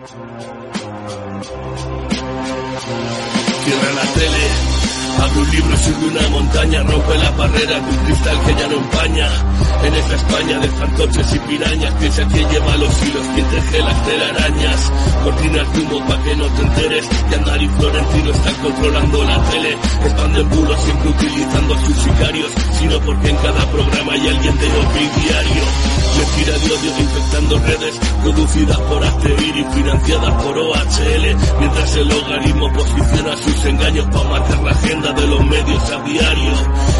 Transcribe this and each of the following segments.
Cierra la tele, abre un libro, sube una montaña, rompe la barrera de un cristal que ya no empaña. En esta España de fantoches y pirañas, piensa quién lleva los hilos, quién teje las telarañas. Cortinas de humo pa' que no te enteres, que Andar y Florentino están controlando la tele. Expanden bulos siempre utilizando a sus sicarios, sino porque en cada programa hay alguien de diario. Mentira de odio infectando redes producidas por Asteir y financiadas por OHL, mientras el logaritmo posiciona sus engaños para marcar la agenda de los medios a diario.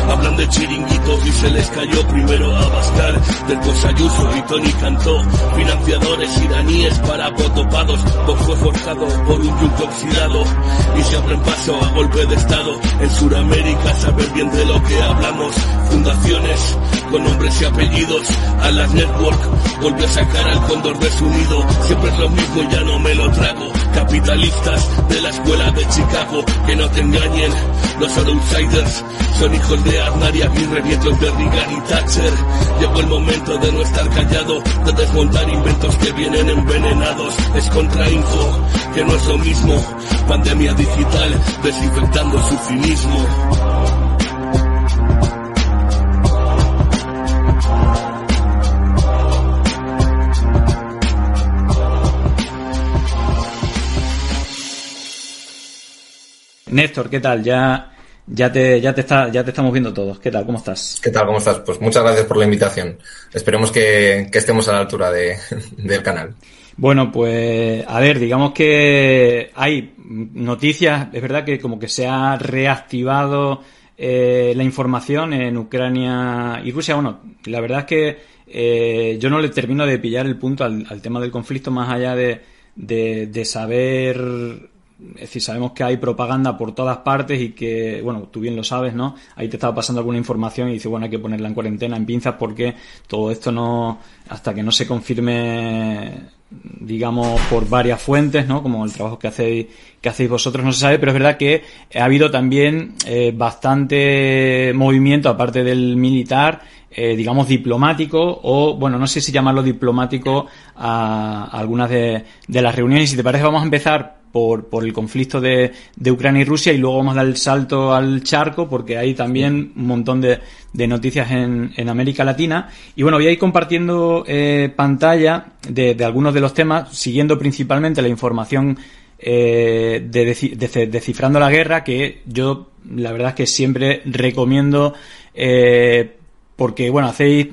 Hablan de chiringuitos y se les cayó primero a Bascar, después Ayuso y Tony Cantó, financiadores iraníes para potopados, Vox fue forjado por un yunque oxidado. Y se abren paso a golpe de estado. En Sudamérica, saber bien de lo que hablamos, fundaciones con nombres y apellidos, a las network, volvió a sacar al cóndor de su nido, siempre es lo mismo, ya no me lo trago, capitalistas de la escuela de Chicago, que no te engañen, los outsiders son hijos de Aznar y Aguirre, nietos de Reagan y Thatcher, llegó el momento de no estar callado, de desmontar inventos que vienen envenenados, es contrainfo, que no es lo mismo, pandemia digital, desinfectando su cinismo. Néstor, ¿qué tal? Ya, ya te, ya te está, ya te estamos viendo todos. ¿Qué tal? ¿Cómo estás? ¿Qué tal? ¿Cómo estás? Pues muchas gracias por la invitación. Esperemos que, que estemos a la altura de, del canal. Bueno, pues a ver, digamos que hay noticias, es verdad que como que se ha reactivado eh, la información en Ucrania y Rusia. Bueno, la verdad es que eh, yo no le termino de pillar el punto al, al tema del conflicto más allá de, de, de saber es decir, sabemos que hay propaganda por todas partes y que, bueno, tú bien lo sabes, ¿no? Ahí te estaba pasando alguna información y dices, bueno, hay que ponerla en cuarentena, en pinzas, porque todo esto no, hasta que no se confirme, digamos, por varias fuentes, ¿no? Como el trabajo que hacéis, que hacéis vosotros, no se sabe, pero es verdad que ha habido también eh, bastante movimiento, aparte del militar, eh, digamos, diplomático, o, bueno, no sé si llamarlo diplomático a, algunas de, de las reuniones. Y si te parece, vamos a empezar por, por el conflicto de, de, Ucrania y Rusia y luego vamos a dar el salto al charco porque hay también un montón de, de noticias en, en, América Latina. Y bueno, voy a ir compartiendo eh, pantalla de, de, algunos de los temas, siguiendo principalmente la información eh, de, de, Descifrando la Guerra, que yo la verdad es que siempre recomiendo eh, porque bueno, hacéis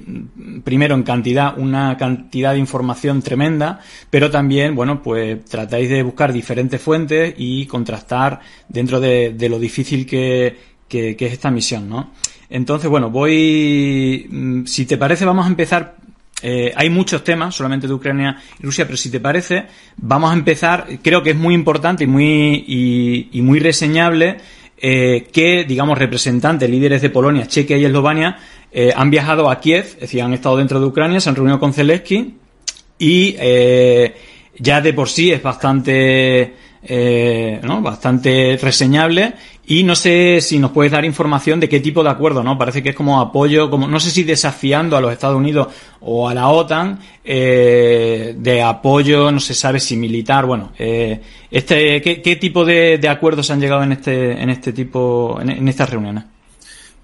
primero en cantidad una cantidad de información tremenda, pero también, bueno, pues tratáis de buscar diferentes fuentes y contrastar dentro de, lo difícil que, que, es esta misión, ¿no? Entonces, bueno, voy, si te parece, vamos a empezar. Eh, hay muchos temas, solamente de Ucrania y Rusia, pero si te parece, vamos a empezar. Creo que es muy importante y muy, y, y muy reseñable eh, que, digamos, representantes, líderes de Polonia, Chequia y Eslovenia, eh, han viajado a Kiev, es decir, han estado dentro de Ucrania, se han reunido con Zelensky y eh, ya de por sí es bastante, eh, ¿no? bastante reseñable y no sé si nos puedes dar información de qué tipo de acuerdo, ¿no? Parece que es como apoyo, como no sé si desafiando a los Estados Unidos o a la OTAN eh, de apoyo, no se sabe si militar, bueno, eh, este, ¿qué, ¿qué, tipo de, acuerdos han llegado en este, en este tipo, en estas reuniones?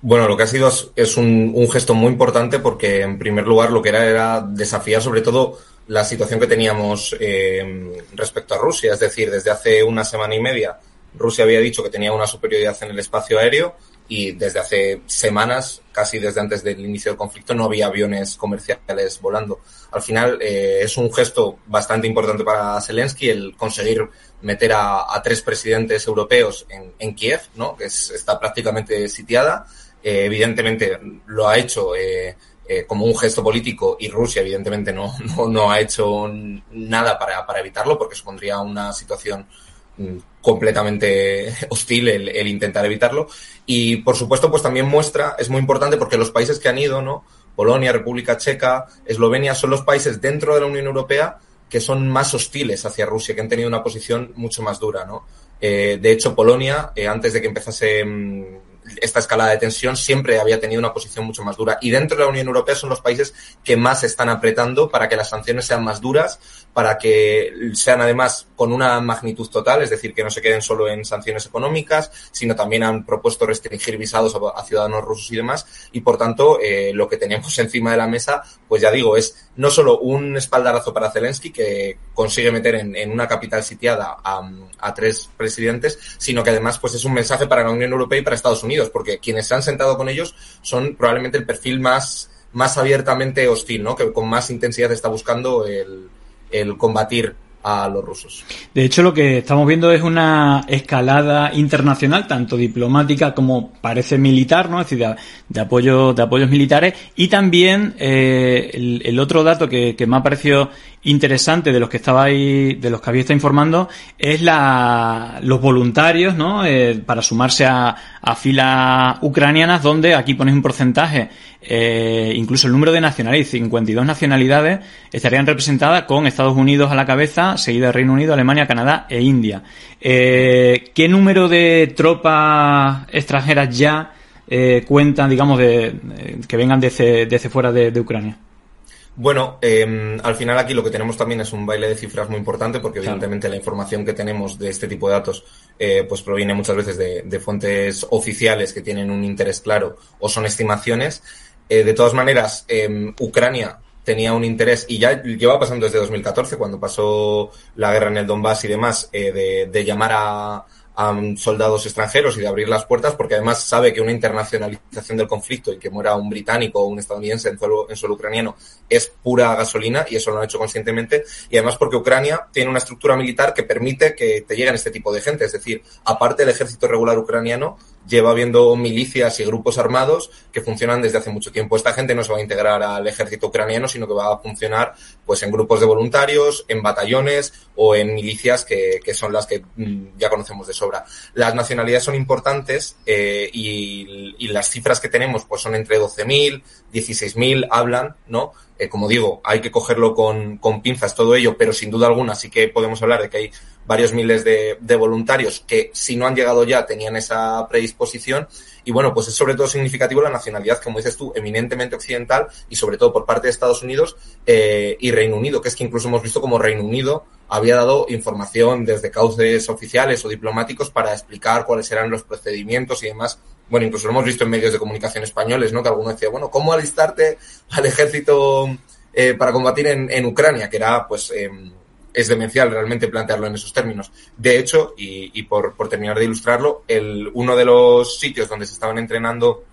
Bueno, lo que ha sido es un, gesto muy importante porque, en primer lugar, lo que era era desafiar sobre todo la situación que teníamos eh, respecto a Rusia. Es decir, desde hace una semana y media, Rusia había dicho que tenía una superioridad en el espacio aéreo y desde hace semanas, casi desde antes del inicio del conflicto, no había aviones comerciales volando. Al final, eh, es un gesto bastante importante para Zelensky el conseguir meter a, tres presidentes europeos en, en Kiev, ¿no? que es, está prácticamente sitiada. Eh, evidentemente lo ha hecho eh, eh, como un gesto político y Rusia evidentemente no, no, ha hecho nada para, para, evitarlo porque supondría una situación mm, completamente hostil el, intentar evitarlo. Y por supuesto, pues también muestra, es muy importante porque los países que han ido, ¿no? Polonia, República Checa, Eslovenia, son los países dentro de la Unión Europea que son más hostiles hacia Rusia, que han tenido una posición mucho más dura, ¿no? De hecho, Polonia, antes de que empezase mm, esta escalada de tensión siempre había tenido una posición mucho más dura. Y dentro de la Unión Europea son los países que más están apretando para que las sanciones sean más duras, para que sean además con una magnitud total, es decir, que no se queden solo en sanciones económicas, sino también han propuesto restringir visados a, ciudadanos rusos y demás. Y por tanto, eh, lo que tenemos encima de la mesa, pues ya digo, es no solo un espaldarazo para Zelensky, que consigue meter en, una capital sitiada a, a, tres presidentes, sino que además pues es un mensaje para la Unión Europea y para Estados Unidos, porque quienes se han sentado con ellos son probablemente el perfil más, más abiertamente hostil, ¿no? que con más intensidad está buscando el, el combatir a los rusos. De hecho, lo que estamos viendo es una escalada internacional, tanto diplomática como parece militar, ¿no? Es decir, de, apoyo, de apoyos militares. Y también eh, el, otro dato que, me ha parecido interesante de los que estabais, de los que había estado informando, es la, los voluntarios, ¿no? Eh, para sumarse a, a filas ucranianas, donde aquí ponéis un porcentaje eh, incluso el número de nacionalidades, 52 nacionalidades, estarían representadas con Estados Unidos a la cabeza, seguida de Reino Unido, Alemania, Canadá e India. Eh, ¿Qué número de tropas extranjeras ya cuentan, digamos, de, que vengan desde, fuera de, Ucrania? Bueno, em, al final aquí lo que tenemos también es un baile de cifras muy importante porque evidentemente la información que tenemos de este tipo de datos pues proviene muchas veces de, de, fuentes oficiales que tienen un interés claro o son estimaciones. Eh, de todas maneras, eh, Ucrania tenía un interés, y ya lleva pasando desde 2014, cuando pasó la guerra en el Donbass y demás, eh, de, de, llamar a, a soldados extranjeros y de abrir las puertas, porque además sabe que una internacionalización del conflicto y que muera un británico o un estadounidense en suelo, en suelo ucraniano es pura gasolina y eso lo han hecho conscientemente. Y además porque Ucrania tiene una estructura militar que permite que te lleguen este tipo de gente. Es decir, aparte del ejército regular ucraniano, lleva habiendo milicias y grupos armados que funcionan desde hace mucho tiempo. Esta gente no se va a integrar al ejército ucraniano, sino que va a funcionar pues en grupos de voluntarios, en batallones o en milicias que, que son las que mm, ya conocemos de sobra. Las nacionalidades son importantes eh, y, y, las cifras que tenemos pues son entre 12.000, 16.000, hablan, ¿no? Eh, como digo, hay que cogerlo con, con pinzas todo ello, pero sin duda alguna sí que podemos hablar de que hay varios miles de, de, voluntarios que si no han llegado ya tenían esa predisposición y bueno, pues es sobre todo significativo la nacionalidad, como dices tú, eminentemente occidental y sobre todo por parte de Estados Unidos eh, y Reino Unido, que es que incluso hemos visto como Reino Unido había dado información desde cauces oficiales o diplomáticos para explicar cuáles eran los procedimientos y demás. Bueno, incluso lo hemos visto en medios de comunicación españoles, ¿no? Que alguno decía, bueno, ¿cómo alistarte al ejército eh, para combatir en, en, Ucrania? Que era, pues, eh, es demencial realmente plantearlo en esos términos. De hecho, y, y por, por, terminar de ilustrarlo, el, uno de los sitios donde se estaban entrenando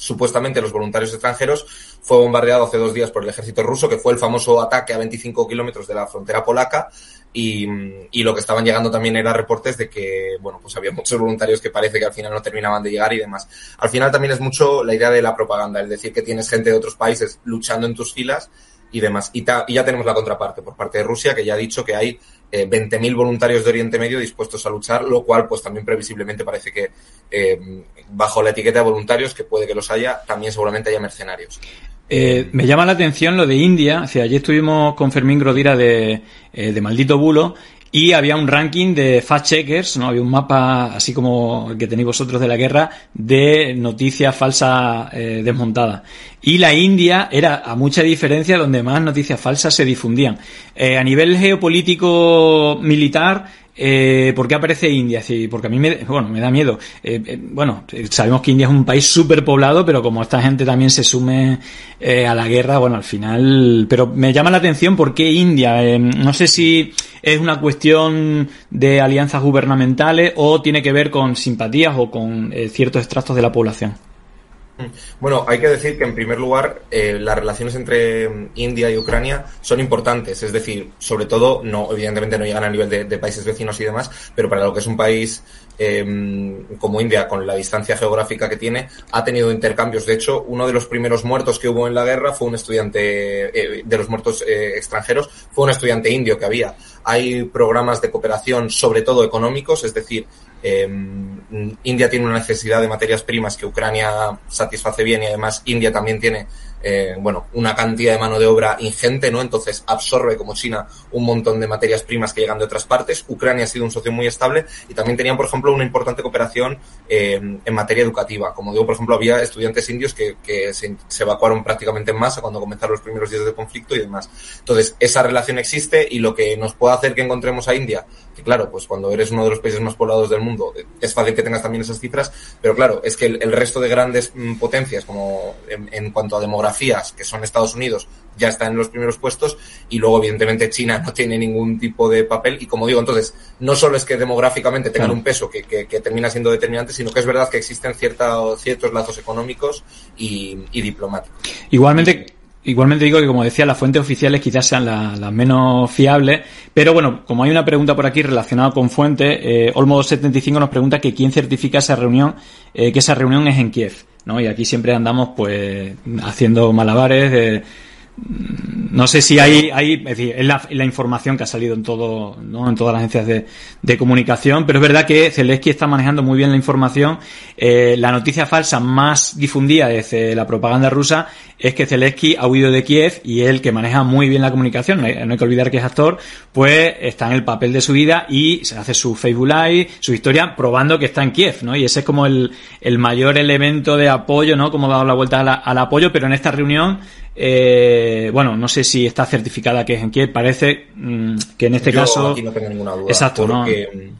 supuestamente los voluntarios extranjeros fue bombardeado hace dos días por el ejército ruso, que fue el famoso ataque a 25 kilómetros de la frontera polaca. Y, y, lo que estaban llegando también era reportes de que, bueno, pues había muchos voluntarios que parece que al final no terminaban de llegar y demás. Al final también es mucho la idea de la propaganda, es decir, que tienes gente de otros países luchando en tus filas y demás. Y, ya tenemos la contraparte por parte de Rusia, que ya ha dicho que hay eh, 20.000 voluntarios de Oriente Medio dispuestos a luchar, lo cual pues también previsiblemente parece que eh, bajo la etiqueta de voluntarios, que puede que los haya, también seguramente haya mercenarios. Eh, me llama la atención lo de India. O sea, allí estuvimos con Fermín Grodira de, eh, de Maldito Bulo y había un ranking de fact checkers, ¿no? Había un mapa, así como el que tenéis vosotros de la guerra, de noticias falsas eh, desmontadas. Y la India era a mucha diferencia donde más noticias falsas se difundían. Eh, a nivel geopolítico militar, eh, ¿Por qué aparece India? Porque a mí me, bueno, me da miedo. Eh, eh, bueno, sabemos que India es un país súper poblado, pero como esta gente también se sume eh, a la guerra, bueno, al final. Pero me llama la atención por qué India. Eh, no sé si es una cuestión de alianzas gubernamentales o tiene que ver con simpatías o con ciertos extractos de la población. Bueno, hay que decir que en primer lugar eh, las relaciones entre mm, India y Ucrania son importantes, es decir, sobre todo, no, evidentemente no llegan a nivel de, países vecinos y demás, pero para lo que es un país em, como India, con la distancia geográfica que tiene, ha tenido intercambios. De hecho, uno de los primeros muertos que hubo en la guerra fue un estudiante, eh, de los muertos eh, extranjeros, fue un estudiante indio que había. Hay programas de cooperación, sobre todo económicos, es decir, Em, India tiene una necesidad de materias primas que Ucrania satisface bien y además India también tiene eh, bueno, una cantidad de mano de obra ingente, ¿no? Entonces absorbe como China un montón de materias primas que llegan de otras partes. Ucrania ha sido un socio muy estable y también tenían, por ejemplo, una importante cooperación eh, en materia educativa. Como digo, por ejemplo, había estudiantes indios que, que se, se, evacuaron prácticamente en masa cuando comenzaron los primeros días de conflicto y demás. Entonces, esa relación existe y lo que nos puede hacer que encontremos a India, que claro, pues cuando eres uno de los países más poblados del mundo, es fácil que tengas también esas cifras, pero claro, es que el, el resto de grandes mm, potencias, como en, en cuanto a demografía, que son Estados Unidos, ya están en los primeros puestos y luego evidentemente China no tiene ningún tipo de papel y como digo, entonces no solo es que demográficamente tengan un peso que, termina siendo determinante, sino que es verdad que existen ciertos lazos económicos y, diplomáticos. Igualmente, Igualmente digo que, como decía, las fuentes oficiales quizás sean las, menos fiables, pero bueno, como hay una pregunta por aquí relacionada con fuentes, eh, Olmo275 nos pregunta que quién certifica esa reunión, eh, que esa reunión es en Kiev. ¿no? Y aquí siempre andamos pues haciendo malabares de no sé si hay, hay es decir, es la, información que ha salido en todo, ¿no? en todas las agencias de, de comunicación, pero es verdad que Zelensky está manejando muy bien la información. Eh, la noticia falsa más difundida desde la propaganda rusa es que Zelensky ha huido de Kiev y él, que maneja muy bien la comunicación, no hay, que olvidar que es actor, pues está en el papel de su vida y se hace su Facebook Live, su historia, probando que está en Kiev, ¿no? Y ese es como el, el mayor elemento de apoyo, ¿no? Como ha dado la vuelta al apoyo, pero en esta reunión eh, bueno, no sé si está certificada que es en Kiev. Parece mm, que en este caso. Aquí no tengo ninguna duda. Exacto, porque,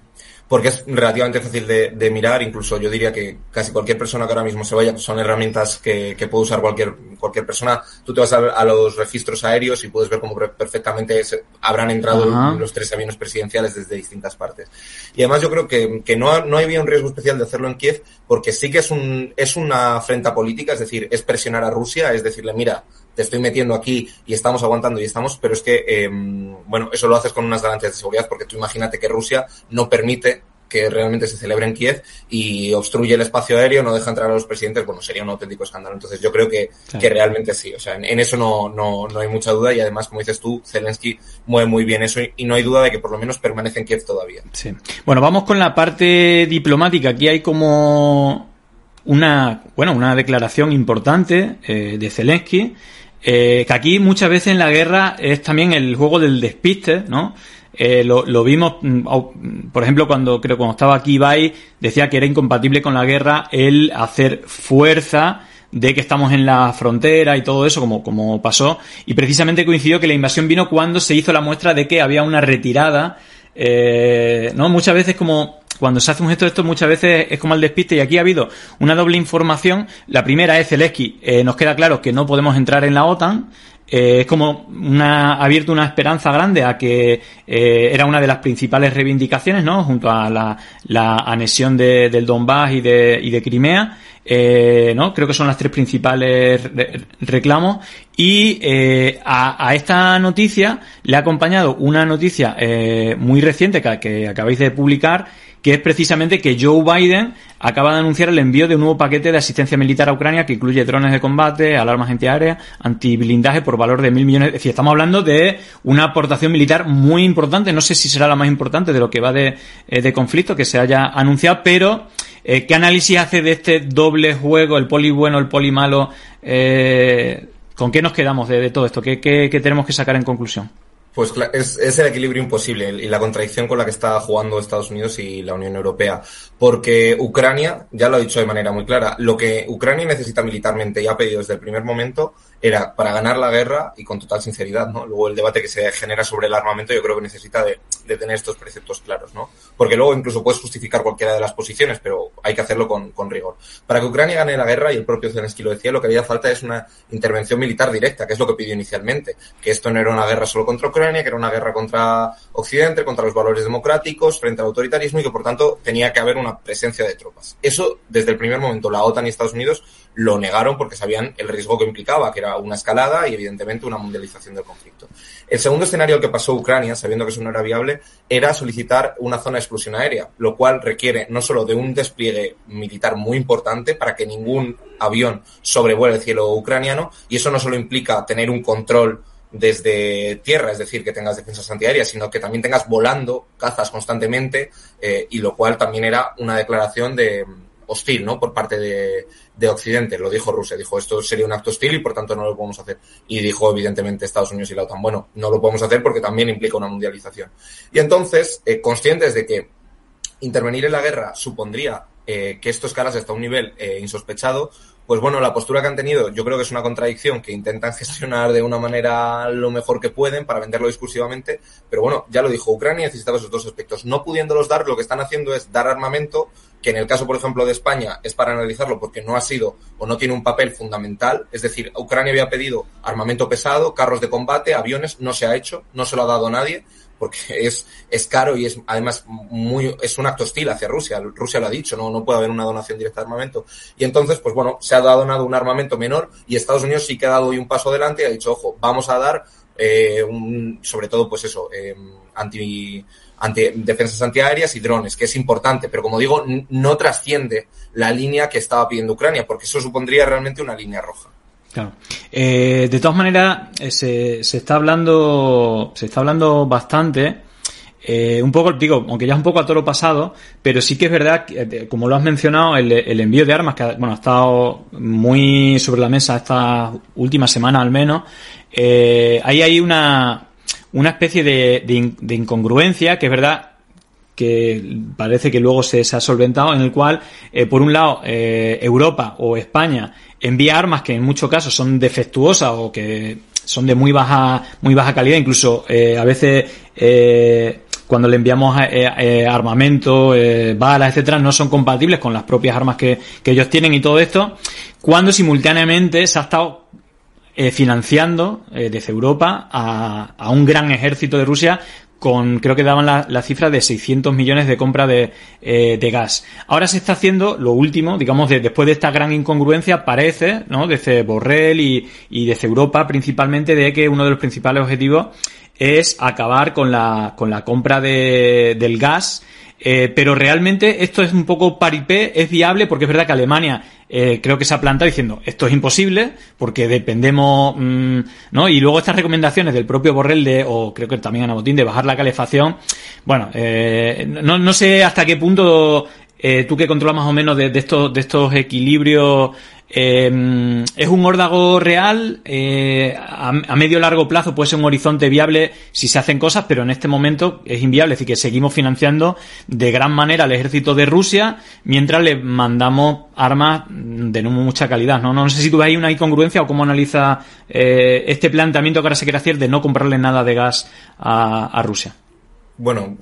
porque es relativamente fácil de, mirar. Incluso yo diría que casi cualquier persona que ahora mismo se vaya, son herramientas que, puede usar cualquier, cualquier persona. Tú te vas a, los registros aéreos y puedes ver cómo perfectamente habrán entrado los tres aviones presidenciales desde distintas partes. Y además yo creo que, que no, no había un riesgo especial de hacerlo en Kiev porque sí que es, un, es una afrenta política, es decir, es presionar a Rusia, es decirle, mira, te estoy metiendo aquí y estamos aguantando y estamos, pero es que, em, bueno, eso lo haces con unas garantías de seguridad porque tú imagínate que Rusia no permite que realmente se celebre en Kiev y obstruye el espacio aéreo, no deja entrar a los presidentes, bueno, sería un auténtico escándalo. Entonces yo creo que, que realmente sí, o sea, en, eso no, no, no, hay mucha duda y además, como dices tú, Zelensky mueve muy bien eso y, no hay duda de que por lo menos permanece en Kiev todavía. Sí. Bueno, vamos con la parte diplomática. Aquí hay como una, bueno, una declaración importante eh, de Zelensky eh, que aquí muchas veces en la guerra es también el juego del despiste, ¿no? Eh, lo, lo, vimos, mm, por ejemplo, cuando creo cuando estaba aquí Ibai, decía que era incompatible con la guerra el hacer fuerza de que estamos en la frontera y todo eso, como, como pasó, y precisamente coincidió que la invasión vino cuando se hizo la muestra de que había una retirada, eh, ¿no? Muchas veces como cuando se hace un gesto de esto muchas veces es como el despiste y aquí ha habido una doble información. La primera es Zelensky, eh, nos queda claro que no podemos entrar en la OTAN. Eh, es como una, ha abierto una esperanza grande a que eh, era una de las principales reivindicaciones, ¿no? Junto a la, la anexión de, del Donbass y de, y de Crimea. Eh, ¿no? Creo que son las tres principales reclamos. Y a, a, esta noticia le ha acompañado una noticia muy reciente que, que acabáis de publicar que es precisamente que Joe Biden acaba de anunciar el envío de un nuevo paquete de asistencia militar a Ucrania que incluye drones de combate, alarmas antiaéreas, antiblindaje por valor de mil millones. Es decir, estamos hablando de una aportación militar muy importante. No sé si será la más importante de lo que va de, eh, de conflicto que se haya anunciado, pero eh, ¿qué análisis hace de este doble juego, el poli bueno, el poli malo? Eh, ¿Con qué nos quedamos de, todo esto? ¿Qué, qué, ¿Qué tenemos que sacar en conclusión? Pues es, es, el equilibrio imposible y la contradicción con la que está jugando Estados Unidos y la Unión Europea. Porque Ucrania, ya lo ha dicho de manera muy clara, lo que Ucrania necesita militarmente y ha pedido desde el primer momento era para ganar la guerra y con total sinceridad, ¿no? Luego el debate que se genera sobre el armamento yo creo que necesita de, de tener estos preceptos claros, ¿no? Porque luego incluso puedes justificar cualquiera de las posiciones, pero hay que hacerlo con, con rigor. Para que Ucrania gane la guerra, y el propio Zelensky lo decía, lo que había falta es una intervención militar directa, que es lo que pidió inicialmente, que esto no era una guerra solo contra Ucrania, que era una guerra contra Occidente, contra los valores democráticos, frente al autoritarismo y que por tanto tenía que haber una presencia de tropas. Eso, desde el primer momento, la OTAN y Estados Unidos lo negaron porque sabían el riesgo que implicaba, que era una escalada y evidentemente una mundialización del conflicto. El segundo escenario al que pasó Ucrania, sabiendo que eso no era viable, era solicitar una zona de exclusión aérea, lo cual requiere no solo de un despliegue militar muy importante para que ningún avión sobrevuele el cielo ucraniano, y eso no solo implica tener un control desde tierra, es decir, que tengas defensas antiaéreas, sino que también tengas volando cazas constantemente, eh, y lo cual también era una declaración de hostil, ¿no? Por parte de, de, Occidente. Lo dijo Rusia, dijo esto sería un acto hostil y por tanto no lo podemos hacer. Y dijo evidentemente Estados Unidos y la OTAN, bueno, no lo podemos hacer porque también implica una mundialización. Y entonces, eh, conscientes de que intervenir en la guerra supondría eh, que esto escalas hasta un nivel eh, insospechado, pues bueno, la postura que han tenido yo creo que es una contradicción que intentan gestionar de una manera lo mejor que pueden para venderlo discursivamente, pero bueno, ya lo dijo, Ucrania necesitaba esos dos aspectos. No pudiéndolos dar, lo que están haciendo es dar armamento, que en el caso, por ejemplo, de España es para analizarlo porque no ha sido o no tiene un papel fundamental, es decir, Ucrania había pedido armamento pesado, carros de combate, aviones, no se ha hecho, no se lo ha dado nadie, porque es, es caro y es además muy, es un acto hostil hacia Rusia. Rusia lo ha dicho, no, no puede haber una donación directa de armamento. Y entonces, pues bueno, se ha donado un armamento menor y Estados Unidos sí que ha dado hoy un paso adelante y ha dicho, ojo, vamos a dar eh, un, sobre todo, pues eso, eh, defensas antiaéreas y drones, que es importante, pero como digo, no trasciende la línea que estaba pidiendo Ucrania, porque eso supondría realmente una línea roja. Claro. Eh, de todas maneras, eh, se, se, está hablando, se está hablando bastante, eh, un poco, digo, aunque ya es un poco a toro pasado, pero sí que es verdad, que, eh, como lo has mencionado, el, envío de armas, que bueno, ha estado muy sobre la mesa esta última semana al menos, eh, ahí hay una, una especie de, incongruencia, que es verdad, que parece que luego se, ha solventado, en el cual, eh, por un lado, Europa o España envía armas que en muchos casos son defectuosas o que son de muy baja, muy baja calidad, incluso a veces cuando le enviamos eh, armamento, balas, etcétera, no son compatibles con las propias armas que, que, ellos tienen y todo esto, cuando simultáneamente se ha estado financiando desde Europa a, a, un gran ejército de Rusia con, creo que daban la, cifra de 600 millones de compra de, eh, de, gas. Ahora se está haciendo lo último, digamos, de, después de esta gran incongruencia, parece, ¿no? Desde Borrell y, y desde Europa principalmente, de que uno de los principales objetivos es acabar con la, con la compra de, del gas eh, pero realmente esto es un poco paripé, es viable porque es verdad que Alemania eh, creo que se ha plantado diciendo esto es imposible porque dependemos, mmm, ¿no? Y luego estas recomendaciones del propio Borrell de, o creo que también Ana Botín, de bajar la calefacción, bueno, eh, no, no sé hasta qué punto tú que controlas más o menos de, de, estos, de estos equilibrios eh, es un órdago real, eh, a, a, medio largo plazo puede ser un horizonte viable si se hacen cosas, pero en este momento es inviable, es decir, que seguimos financiando de gran manera al ejército de Rusia mientras le mandamos armas de no mucha calidad. No, no, sé si tú ves ahí una incongruencia o cómo analiza eh, este planteamiento que ahora se quiere hacer de no comprarle nada de gas a, a Rusia. Bueno,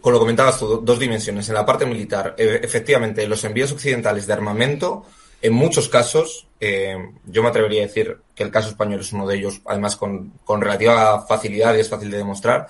con lo comentabas tú, dos dimensiones. En la parte militar, e, efectivamente, los envíos occidentales de armamento en muchos casos, eh, yo me atrevería a decir que el caso español es uno de ellos, además con, con, relativa facilidad y es fácil de demostrar,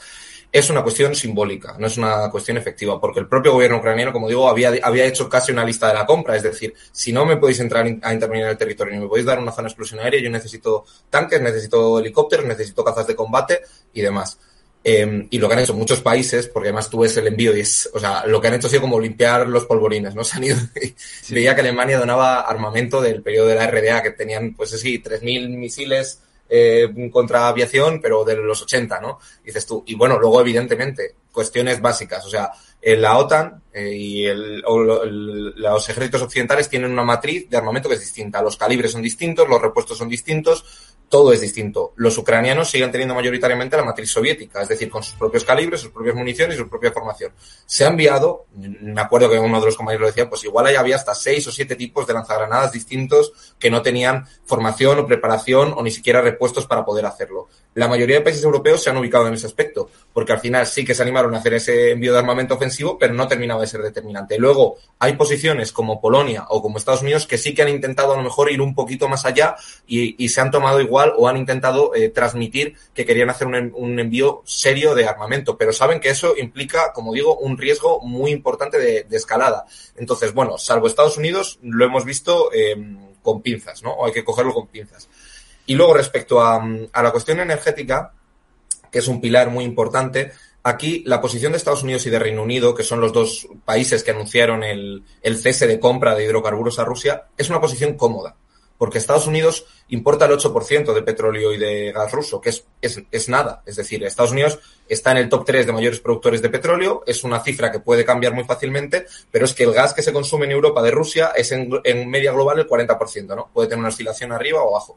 es una cuestión simbólica, no es una cuestión efectiva, porque el propio gobierno ucraniano, como digo, había, había hecho casi una lista de la compra, es decir, si no me podéis entrar a intervenir en el territorio ni me podéis dar una zona explosión aérea, yo necesito tanques, necesito helicópteros, necesito cazas de combate y demás. Eh, y lo que han hecho muchos países, porque además tú ves el envío y es, o sea, lo que han hecho ha sido como limpiar los polvorines, ¿no? Se han ido, sí. veía que Alemania donaba armamento del periodo de la RDA, que tenían, pues sí, 3.000 misiles eh, contra aviación, pero de los 80, ¿no? Dices tú. Y bueno, luego, evidentemente, cuestiones básicas, o sea, en la OTAN eh, y el, o el, los ejércitos occidentales tienen una matriz de armamento que es distinta. Los calibres son distintos, los repuestos son distintos, todo es distinto. Los ucranianos siguen teniendo mayoritariamente la matriz soviética, es decir, con sus propios calibres, sus propias municiones y su propia formación. Se ha enviado, me acuerdo que uno de los compañeros lo decía, pues igual ahí había hasta seis o siete tipos de lanzagranadas distintos que no tenían formación o preparación o ni siquiera repuestos para poder hacerlo. La mayoría de países europeos se han ubicado en ese aspecto, porque al final sí que se animaron a hacer ese envío de armamento ofensivo, pero no terminaba de ser determinante. Luego, hay posiciones como Polonia o como Estados Unidos que sí que han intentado a lo mejor ir un poquito más allá y, y se han tomado igual o han intentado eh, transmitir que querían hacer un, envío serio de armamento, pero saben que eso implica, como digo, un riesgo muy importante de, escalada. Entonces, bueno, salvo Estados Unidos, lo hemos visto eh, con pinzas, ¿no? O hay que cogerlo con pinzas. Y luego, respecto a, la cuestión energética, que es un pilar muy importante, Aquí la posición de Estados Unidos y de Reino Unido, que son los dos países que anunciaron el, cese de compra de hidrocarburos a Rusia, es una posición cómoda, porque Estados Unidos importa el 8% de petróleo y de gas ruso, que es, es, nada. Es decir, Estados Unidos está en el top 3 de mayores productores de petróleo, es una cifra que puede cambiar muy fácilmente, pero es que el gas que se consume en Europa de Rusia es en, media global el 40%, ¿no? Puede tener una oscilación arriba o abajo.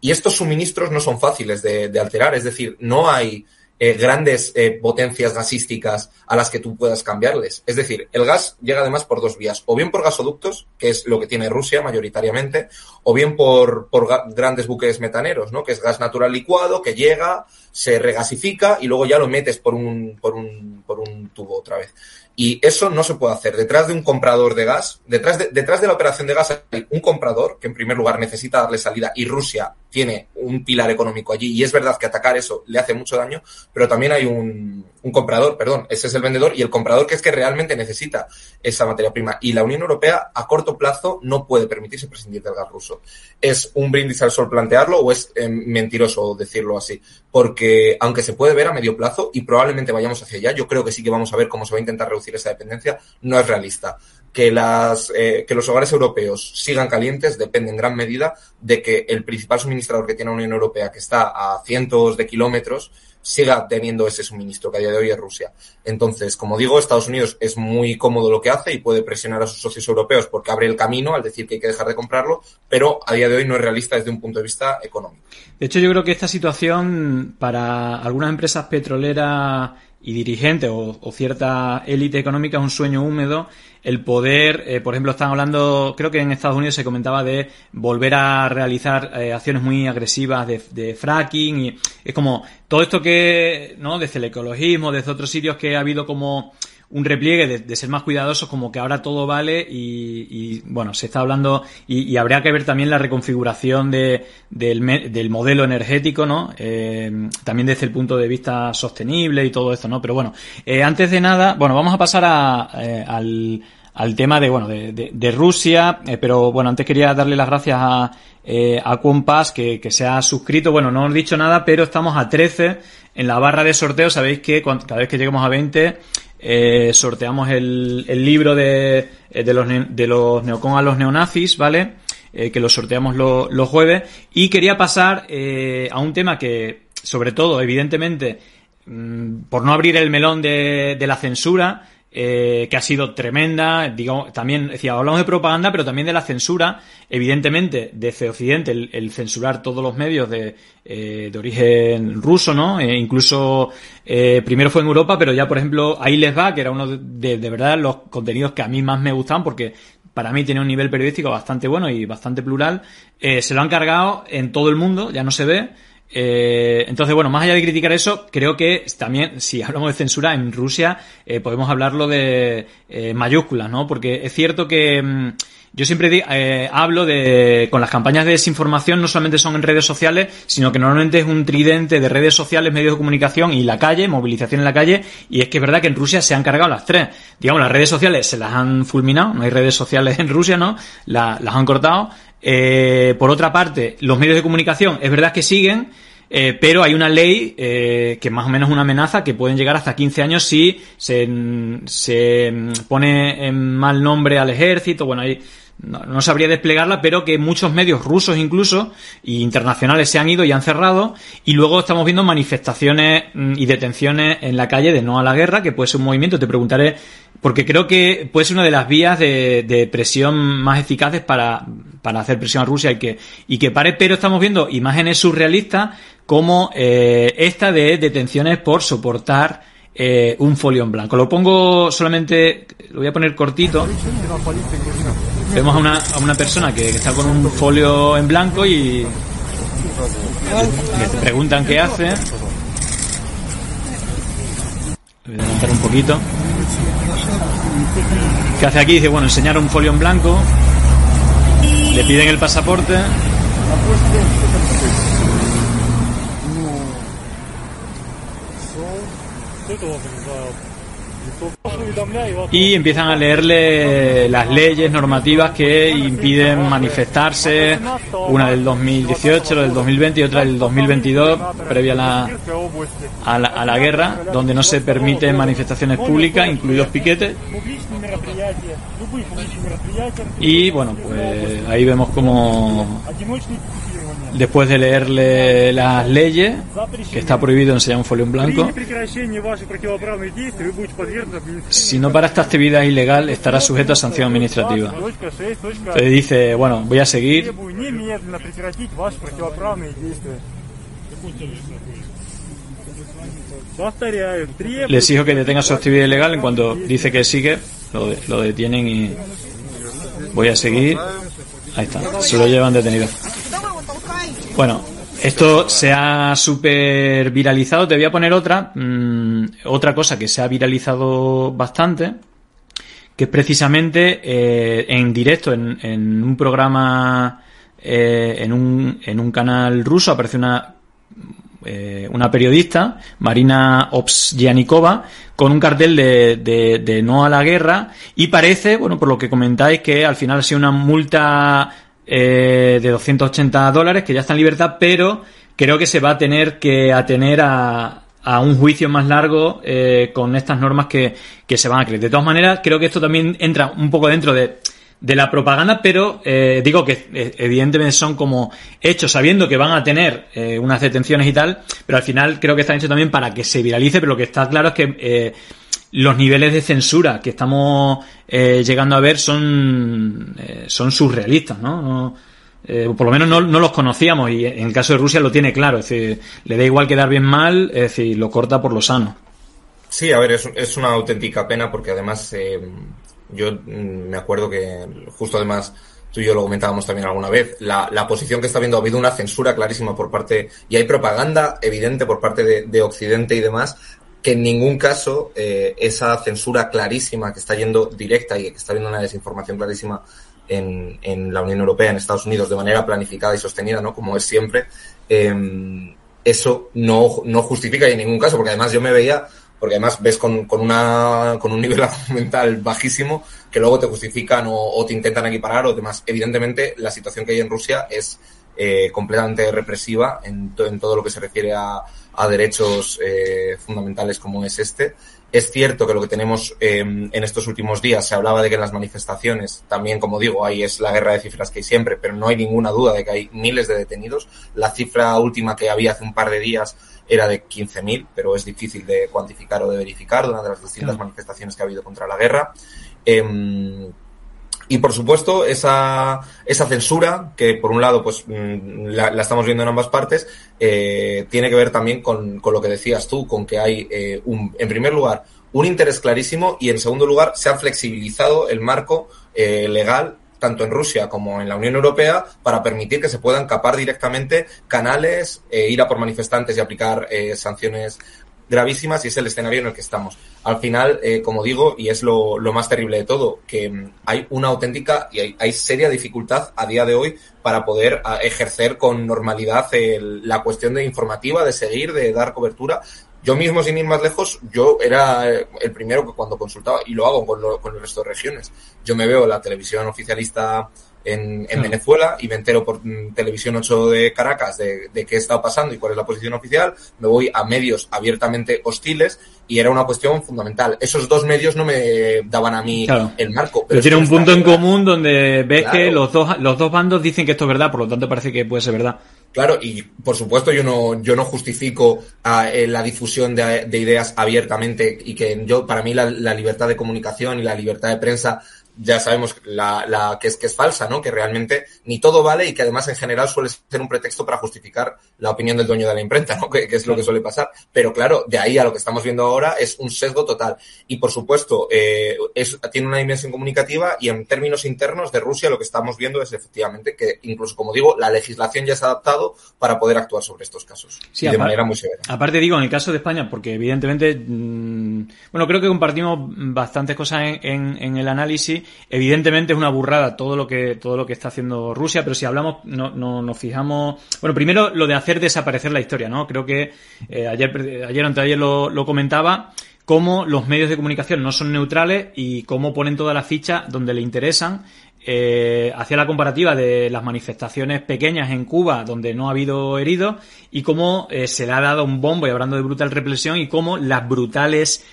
Y estos suministros no son fáciles de alterar, es decir, no hay eh, grandes eh, potencias gasísticas a las que tú puedas cambiarles. Es decir, el gas llega además por dos vías, o bien por gasoductos, que es lo que tiene Rusia mayoritariamente, o bien por, por grandes buques metaneros, ¿no? que es gas natural licuado, que llega, se regasifica y luego ya lo metes por un, por un, por un tubo otra vez. Y eso no se puede hacer. Detrás de un comprador de gas, detrás de, detrás de la operación de gas hay un comprador que en primer lugar necesita darle salida y Rusia tiene un pilar económico allí y es verdad que atacar eso le hace mucho daño, pero también hay un, un comprador, perdón, ese es el vendedor y el comprador que es que realmente necesita esa materia prima. Y la Unión Europea a corto plazo no puede permitirse prescindir del gas ruso. ¿Es un brindis al sol plantearlo o es eh, mentiroso decirlo así? Porque aunque se puede ver a medio plazo y probablemente vayamos hacia allá, yo creo que sí que vamos a ver cómo se va a intentar reducir esa dependencia, no es realista que, las, eh, que los hogares europeos sigan calientes depende en gran medida de que el principal suministrador que tiene la Unión Europea, que está a cientos de kilómetros, siga teniendo ese suministro, que a día de hoy es Rusia. Entonces, como digo, Estados Unidos es muy cómodo lo que hace y puede presionar a sus socios europeos porque abre el camino al decir que hay que dejar de comprarlo, pero a día de hoy no es realista desde un punto de vista económico. De hecho, yo creo que esta situación para algunas empresas petroleras y dirigentes o, cierta élite económica es un sueño húmedo el poder, eh, por ejemplo, están hablando, creo que en Estados Unidos se comentaba de volver a realizar eh, acciones muy agresivas de, de, fracking y es como todo esto que, ¿no? Desde el ecologismo, desde otros sitios que ha habido como un repliegue de, ser más cuidadosos, como que ahora todo vale y, bueno, se está hablando y, y, habría que ver también la reconfiguración de, del, del modelo energético, ¿no? Eh, también desde el punto de vista sostenible y todo esto, ¿no? Pero bueno, eh, antes de nada, bueno, vamos a pasar a, eh, al, al tema de, bueno, de, Rusia, pero bueno, antes quería darle las gracias a, eh, a Compass que, se ha suscrito. Bueno, no hemos dicho nada, pero estamos a 13 en la barra de sorteo. Sabéis que cada vez que lleguemos a 20 eh, sorteamos el, libro de, de, los, de los neocon a los neonazis, ¿vale? Eh, que lo sorteamos lo, los jueves. Y quería pasar eh, a un tema que, sobre todo, evidentemente, mmm, por no abrir el melón de la censura, eh, que ha sido tremenda, digamos, también, decía, hablamos de propaganda, pero también de la censura, evidentemente, desde Occidente, el, censurar todos los medios de, eh, de origen ruso, ¿no? Eh, incluso, eh, primero fue en Europa, pero ya, por ejemplo, ahí les va, que era uno de verdad los contenidos que a mí más me gustaban, porque para mí tiene un nivel periodístico bastante bueno y bastante plural, eh, se lo han cargado en todo el mundo, ya no se ve, eh, entonces, bueno, más allá de criticar eso, creo que también, si hablamos de censura en Rusia, eh, podemos hablarlo de eh, mayúsculas, ¿no? Porque es cierto que mmm, yo siempre eh, hablo de, con las campañas de desinformación, no solamente son en redes sociales, sino que normalmente es un tridente de redes sociales, medios de comunicación y la calle, movilización en la calle, y es que es verdad que en Rusia se han cargado las tres. Digamos, las redes sociales se las han fulminado, no hay redes sociales en Rusia, ¿no? La, las han cortado, eh, por otra parte, los medios de comunicación es verdad que siguen, eh, pero hay una ley eh, que más o menos una amenaza que pueden llegar hasta 15 años si se, se pone en mal nombre al ejército. Bueno, hay, no, no, sabría desplegarla, pero que muchos medios rusos incluso y internacionales se han ido y han cerrado y luego estamos viendo manifestaciones mm, y detenciones en la calle de no a la guerra, que puede ser un movimiento, te preguntaré porque creo que puede ser una de las vías de, de presión más eficaces para, para, hacer presión a Rusia y que, y que pare, pero estamos viendo imágenes surrealistas como eh, esta de detenciones por soportar eh, un folio en blanco. Lo pongo solamente, lo voy a poner cortito. Vemos a una, a una persona que, está con un folio en blanco y le, le preguntan qué hace. Voy a adelantar un poquito. ¿Qué hace aquí? Dice, bueno, enseñar un folio en blanco. Le piden el pasaporte. Y empiezan a leerle las leyes normativas que impiden manifestarse, una del 2018, la del 2020 y otra del 2022, previa a la, a la, a la guerra, donde no se permiten manifestaciones públicas, incluidos piquetes. Y bueno, pues ahí vemos como después de leerle las leyes, que está prohibido enseñar un folio en blanco, si no para esta actividad ilegal estará sujeto a sanción administrativa. Entonces dice, bueno, voy a seguir. Le exijo que detenga su actividad ilegal en cuanto dice que sigue, lo, lo detienen y voy a seguir. Ahí está, se lo llevan detenido. Bueno, esto se ha super viralizado. Te voy a poner otra, mmm, otra cosa que se ha viralizado bastante, que es precisamente eh, en directo, en, en un programa, eh, en, un, en un canal ruso, aparece una eh, una periodista, Marina Obsyanikova, con un cartel de, de, de, no a la guerra y parece, bueno, por lo que comentáis, que al final ha sido una multa eh, de 280 dólares que ya está en libertad, pero creo que se va a tener que atener a, a un juicio más largo eh, con estas normas que, que se van a creer. De todas maneras, creo que esto también entra un poco dentro de de la propaganda, pero eh, digo que eh, evidentemente son como hechos sabiendo que van a tener eh, unas detenciones y tal, pero al final creo que están hechos también para que se viralice, pero lo que está claro es que eh, los niveles de censura que estamos eh, llegando a ver son, eh, son surrealistas, ¿no? eh, por lo menos no, los conocíamos y en el caso de Rusia lo tiene claro, es decir, le da igual quedar bien mal, es decir, lo corta por lo sano. Sí, a ver, es, es una auténtica pena porque además eh, yo mm, me acuerdo que justo además tú y yo lo comentábamos también alguna vez, la, la, posición que está viendo, ha habido una censura clarísima por parte, y hay propaganda evidente por parte de Occidente y demás, en ningún caso eh, esa censura clarísima que está yendo directa y que está viendo una desinformación clarísima en, en, la Unión Europea, en Estados Unidos, de manera planificada y sostenida, ¿no? Como es siempre, eh, eso no, no justifica en ningún caso, porque además yo me veía porque además ves con, con, una, con un nivel mental bajísimo que luego te justifican o, o, te intentan equiparar o demás. Evidentemente, la situación que hay en Rusia es eh, completamente represiva en, to, en, todo lo que se refiere a, a derechos eh, fundamentales como es este. Es cierto que lo que tenemos eh, en estos últimos días se hablaba de que en las manifestaciones, también como digo, ahí es la guerra de cifras que hay siempre, pero no hay ninguna duda de que hay miles de detenidos. La cifra última que había hace un par de días era de 15.000, pero es difícil de cuantificar o de verificar, una de las distintas claro. manifestaciones que ha habido contra la guerra. Eh, y por supuesto, esa, esa censura, que por un lado, pues la, la estamos viendo en ambas partes, eh, tiene que ver también con, con, lo que decías tú, con que hay, eh, un, en primer lugar, un interés clarísimo y en segundo lugar, se ha flexibilizado el marco eh, legal tanto en Rusia como en la Unión Europea, para permitir que se puedan capar directamente canales, eh, ir a por manifestantes y aplicar eh, sanciones gravísimas y es el escenario en el que estamos. Al final, eh, como digo, y es lo, más terrible de todo, que mm, hay una auténtica y hay, seria dificultad a día de hoy para poder a, ejercer con normalidad la cuestión de informativa, de seguir, de dar cobertura. Yo mismo, sin ir más lejos, yo era el primero que cuando consultaba, y lo hago con, lo, con el resto de regiones, yo me veo la televisión oficialista en, en, Venezuela y me entero por Televisión 8 de Caracas de, de, qué está pasando y cuál es la posición oficial, me voy a medios abiertamente hostiles y era una cuestión fundamental. Esos dos medios no me daban a mí claro. el marco. Pero, pero tiene un punto en común donde ves claro. que los dos, los dos bandos dicen que esto es verdad, por lo tanto parece que puede ser verdad. Claro, y por supuesto yo no, yo no justifico a, eh, la difusión de, de, ideas abiertamente y que yo, para mí la, la libertad de comunicación y la libertad de prensa ya sabemos la, la, que, es, que es falsa, ¿no? Que realmente ni todo vale y que además en general suele ser un pretexto para justificar la opinión del dueño de la imprenta, ¿no? Que, que es lo que suele pasar. Pero claro, de ahí a lo que estamos viendo ahora es un sesgo total. Y por supuesto, eh, es, tiene una dimensión comunicativa y en términos internos de Rusia lo que estamos viendo es efectivamente que incluso, como digo, la legislación ya se ha adaptado para poder actuar sobre estos casos. Sí, de aparte, manera muy severa. Aparte digo, en el caso de España, porque evidentemente, mmm, bueno, creo que compartimos bastantes cosas en, en, en el análisis Evidentemente es una burrada todo lo que todo lo que está haciendo Rusia, pero si hablamos, no, no nos fijamos. Bueno, primero lo de hacer desaparecer la historia, ¿no? Creo que eh, ayer, ayer antes de ayer lo, lo comentaba cómo los medios de comunicación no son neutrales y cómo ponen todas las fichas donde le interesan. Eh, hacía la comparativa de las manifestaciones pequeñas en Cuba donde no ha habido heridos y cómo eh, se le ha dado un bombo y hablando de brutal represión y cómo las brutales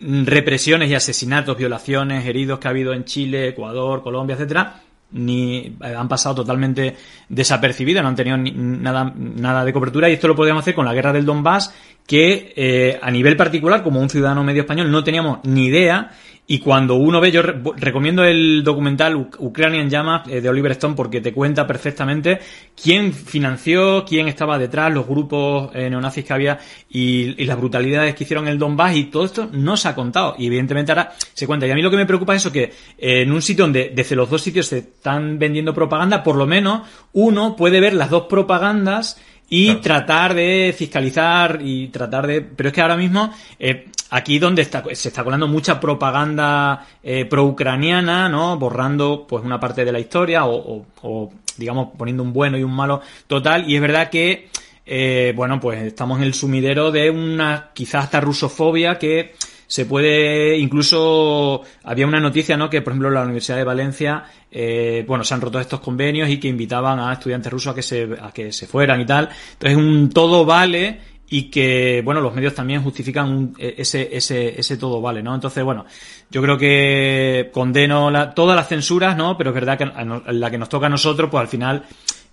represiones y asesinatos, violaciones, heridos que ha habido en Chile, Ecuador, Colombia, etcétera, ni han pasado totalmente desapercibidos, no han tenido nada, nada de cobertura y esto lo podíamos hacer con la guerra del Donbass que eh, a nivel particular, como un ciudadano medio español, no teníamos ni idea. Y cuando uno ve, yo recomiendo el documental Ucrania en llamas eh, de Oliver Stone porque te cuenta perfectamente quién financió, quién estaba detrás, los grupos eh, neonazis que había y, las brutalidades que hicieron en el Donbass y todo esto no se ha contado. Y evidentemente ahora se cuenta. Y a mí lo que me preocupa es eso, que en un sitio donde desde los dos sitios se están vendiendo propaganda, por lo menos uno puede ver las dos propagandas y tratar de fiscalizar y tratar de... Pero es que ahora mismo, eh, aquí donde está, se está colando mucha propaganda eh, pro-ucraniana, ¿no? Borrando pues una parte de la historia o, o, digamos poniendo un bueno y un malo total. Y es verdad que, eh, bueno, pues estamos en el sumidero de una quizás hasta rusofobia que se puede incluso había una noticia no que por ejemplo la Universidad de Valencia eh, bueno se han roto estos convenios y que invitaban a estudiantes rusos a que se a que se fueran y tal. Entonces un todo vale y que bueno los medios también justifican e, ese ese ese todo vale no entonces bueno yo creo que condeno la, todas las censuras no pero es verdad que la que nos toca a nosotros pues al final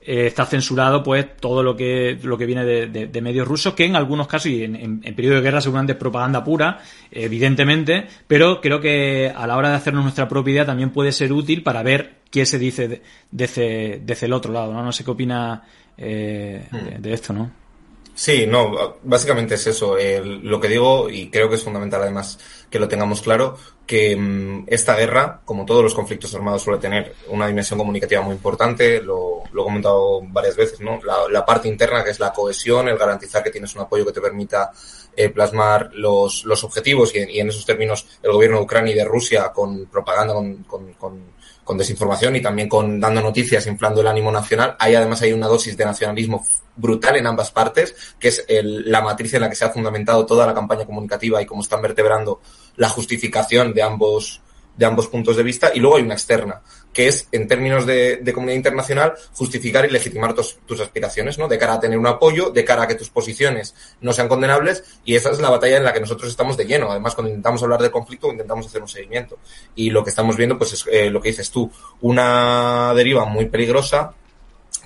eh, está censurado pues todo lo que lo que viene de, medios rusos que en algunos casos y en, en, periodo de guerra seguramente es propaganda pura evidentemente pero creo que a la hora de hacernos nuestra propia idea también puede ser útil para ver qué se dice desde, desde el otro lado no no sé qué opina eh, de, de esto no Sí, no, básicamente es eso. lo que digo, y creo que es fundamental además que lo tengamos claro, que mm, esta guerra, como todos los conflictos armados, suele tener una dimensión comunicativa muy importante. Lo, lo he comentado varias veces, ¿no? La, parte interna, que es la cohesión, el garantizar que tienes un apoyo que te permita eh, plasmar los, los objetivos y, en esos términos el gobierno de Ucrania y de Rusia con propaganda, con, con, con con desinformación y también con dando noticias, inflando el ánimo nacional. Ahí además hay una dosis de nacionalismo brutal en ambas partes, que es el, la matriz en la que se ha fundamentado toda la campaña comunicativa y cómo están vertebrando la justificación de ambos, de ambos puntos de vista. Y luego hay una externa, que es, en términos de, de comunidad internacional, justificar y legitimar tus, aspiraciones, ¿no? De cara a tener un apoyo, de cara a que tus posiciones no sean condenables, y esa es la batalla en la que nosotros estamos de lleno. Además, cuando intentamos hablar de conflicto, intentamos hacer un seguimiento. Y lo que estamos viendo, pues es eh, lo que dices tú, una deriva muy peligrosa,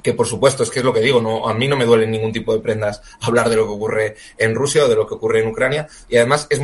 que por supuesto es que es lo que digo, no, a mí no me duele ningún tipo de prendas hablar de lo que ocurre en Rusia o de lo que ocurre en Ucrania, y además es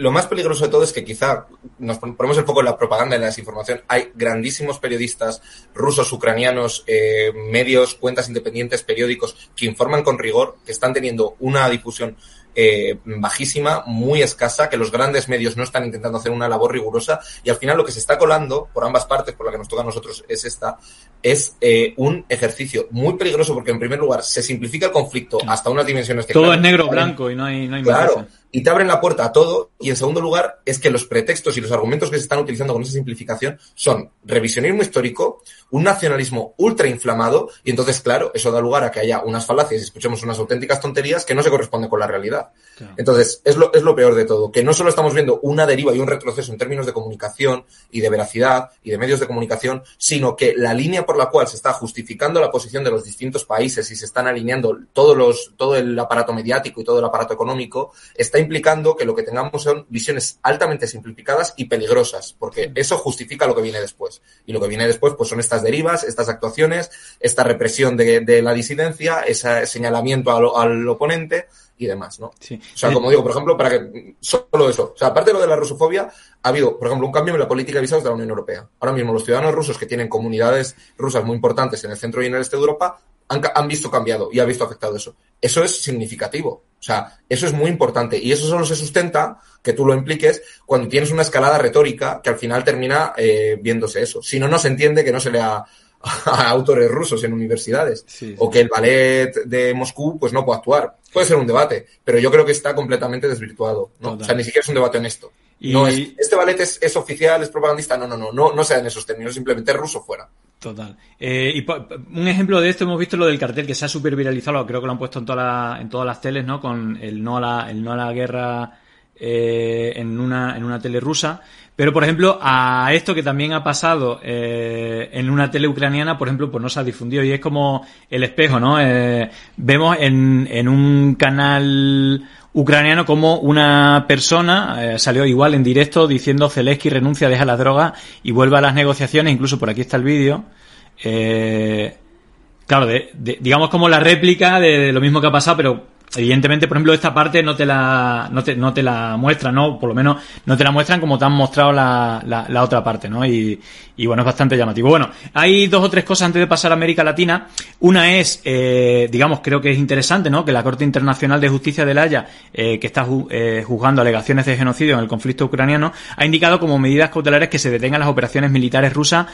lo más peligroso de todo es que quizá nos ponemos el foco en la propaganda y en la desinformación. Hay grandísimos periodistas rusos, ucranianos, eh, medios, cuentas independientes, periódicos que informan con rigor, que están teniendo una difusión eh, bajísima, muy escasa, que los grandes medios no están intentando hacer una labor rigurosa. Y al final lo que se está colando por ambas partes, por la que nos toca a nosotros es esta, es eh, un ejercicio muy peligroso porque en primer lugar se simplifica el conflicto hasta unas dimensiones que... Todo es negro blanco y no hay, no hay Claro, y te abren la puerta a todo. Y en segundo lugar, es que los pretextos y los argumentos que se están utilizando con esa simplificación son revisionismo histórico, un nacionalismo ultra inflamado, y entonces, claro, eso da lugar a que haya unas falacias y escuchemos unas auténticas tonterías que no se corresponden con la realidad. Entonces, es lo, es lo peor de todo, que no solo estamos viendo una deriva y un retroceso en términos de comunicación y de veracidad y de medios de comunicación, sino que la línea por la cual se está justificando la posición de los distintos países y se están alineando todos los, todo el aparato mediático y todo el aparato económico, está implicando que lo que tengamos son visiones altamente simplificadas y peligrosas, porque eso justifica lo que viene después. Y lo que viene después, pues son estas derivas, estas actuaciones, esta represión de, de la disidencia, ese señalamiento al, al oponente y demás, ¿no? Sí. O sea, como digo, por ejemplo, para que solo eso, o sea, aparte de lo de la rusofobia, ha habido, por ejemplo, un cambio en la política de visados de la Unión Europea. Ahora mismo los ciudadanos rusos que tienen comunidades rusas muy importantes en el centro y en el este de Europa han, han visto cambiado y ha visto afectado eso. Eso es significativo. O sea, eso es muy importante. Y eso solo se sustenta, que tú lo impliques, cuando tienes una escalada retórica que al final termina eh, viéndose eso. Si no, no se entiende que no se le ha a autores rusos en universidades. Sí, sí. O que el ballet de Moscú pues no puede actuar. Puede ser un debate, pero yo creo que está completamente desvirtuado. ¿no? O sea, ni siquiera es un debate honesto. Y... No es, este ballet es, es, oficial, es propagandista. No, no, no, no, no sea en esos términos, simplemente es ruso fuera. Total. Eh, y un ejemplo de esto hemos visto lo del cartel que se ha super viralizado, creo que lo han puesto en, toda la, en todas las teles, ¿no? Con el no a la, el no a la guerra eh, en, una, en una tele rusa. Pero, por ejemplo, a esto que también ha pasado eh, en una tele ucraniana, por ejemplo, pues no se ha difundido. Y es como el espejo, ¿no? Eh, vemos en, en un canal ucraniano como una persona eh, salió igual en directo diciendo Zelensky renuncia, deja las drogas y vuelve a las negociaciones. Incluso por aquí está el vídeo. Eh, claro, de, de- digamos como la réplica de lo mismo que ha pasado, pero evidentemente, por ejemplo, esta parte no te la, no te, no te la muestran, ¿no? Por lo menos no te la muestran como te han mostrado la, la, la otra parte, ¿no? Y, y bueno, es bastante llamativo. Bueno, hay dos o tres cosas antes de pasar a América Latina. Una es, eh, digamos, creo que es interesante, ¿no? Que la Corte Internacional de Justicia de la Haya, eh, que está ju- eh, juzgando alegaciones de genocidio en el conflicto ucraniano, ha indicado como medidas cautelares que se detengan las operaciones militares rusas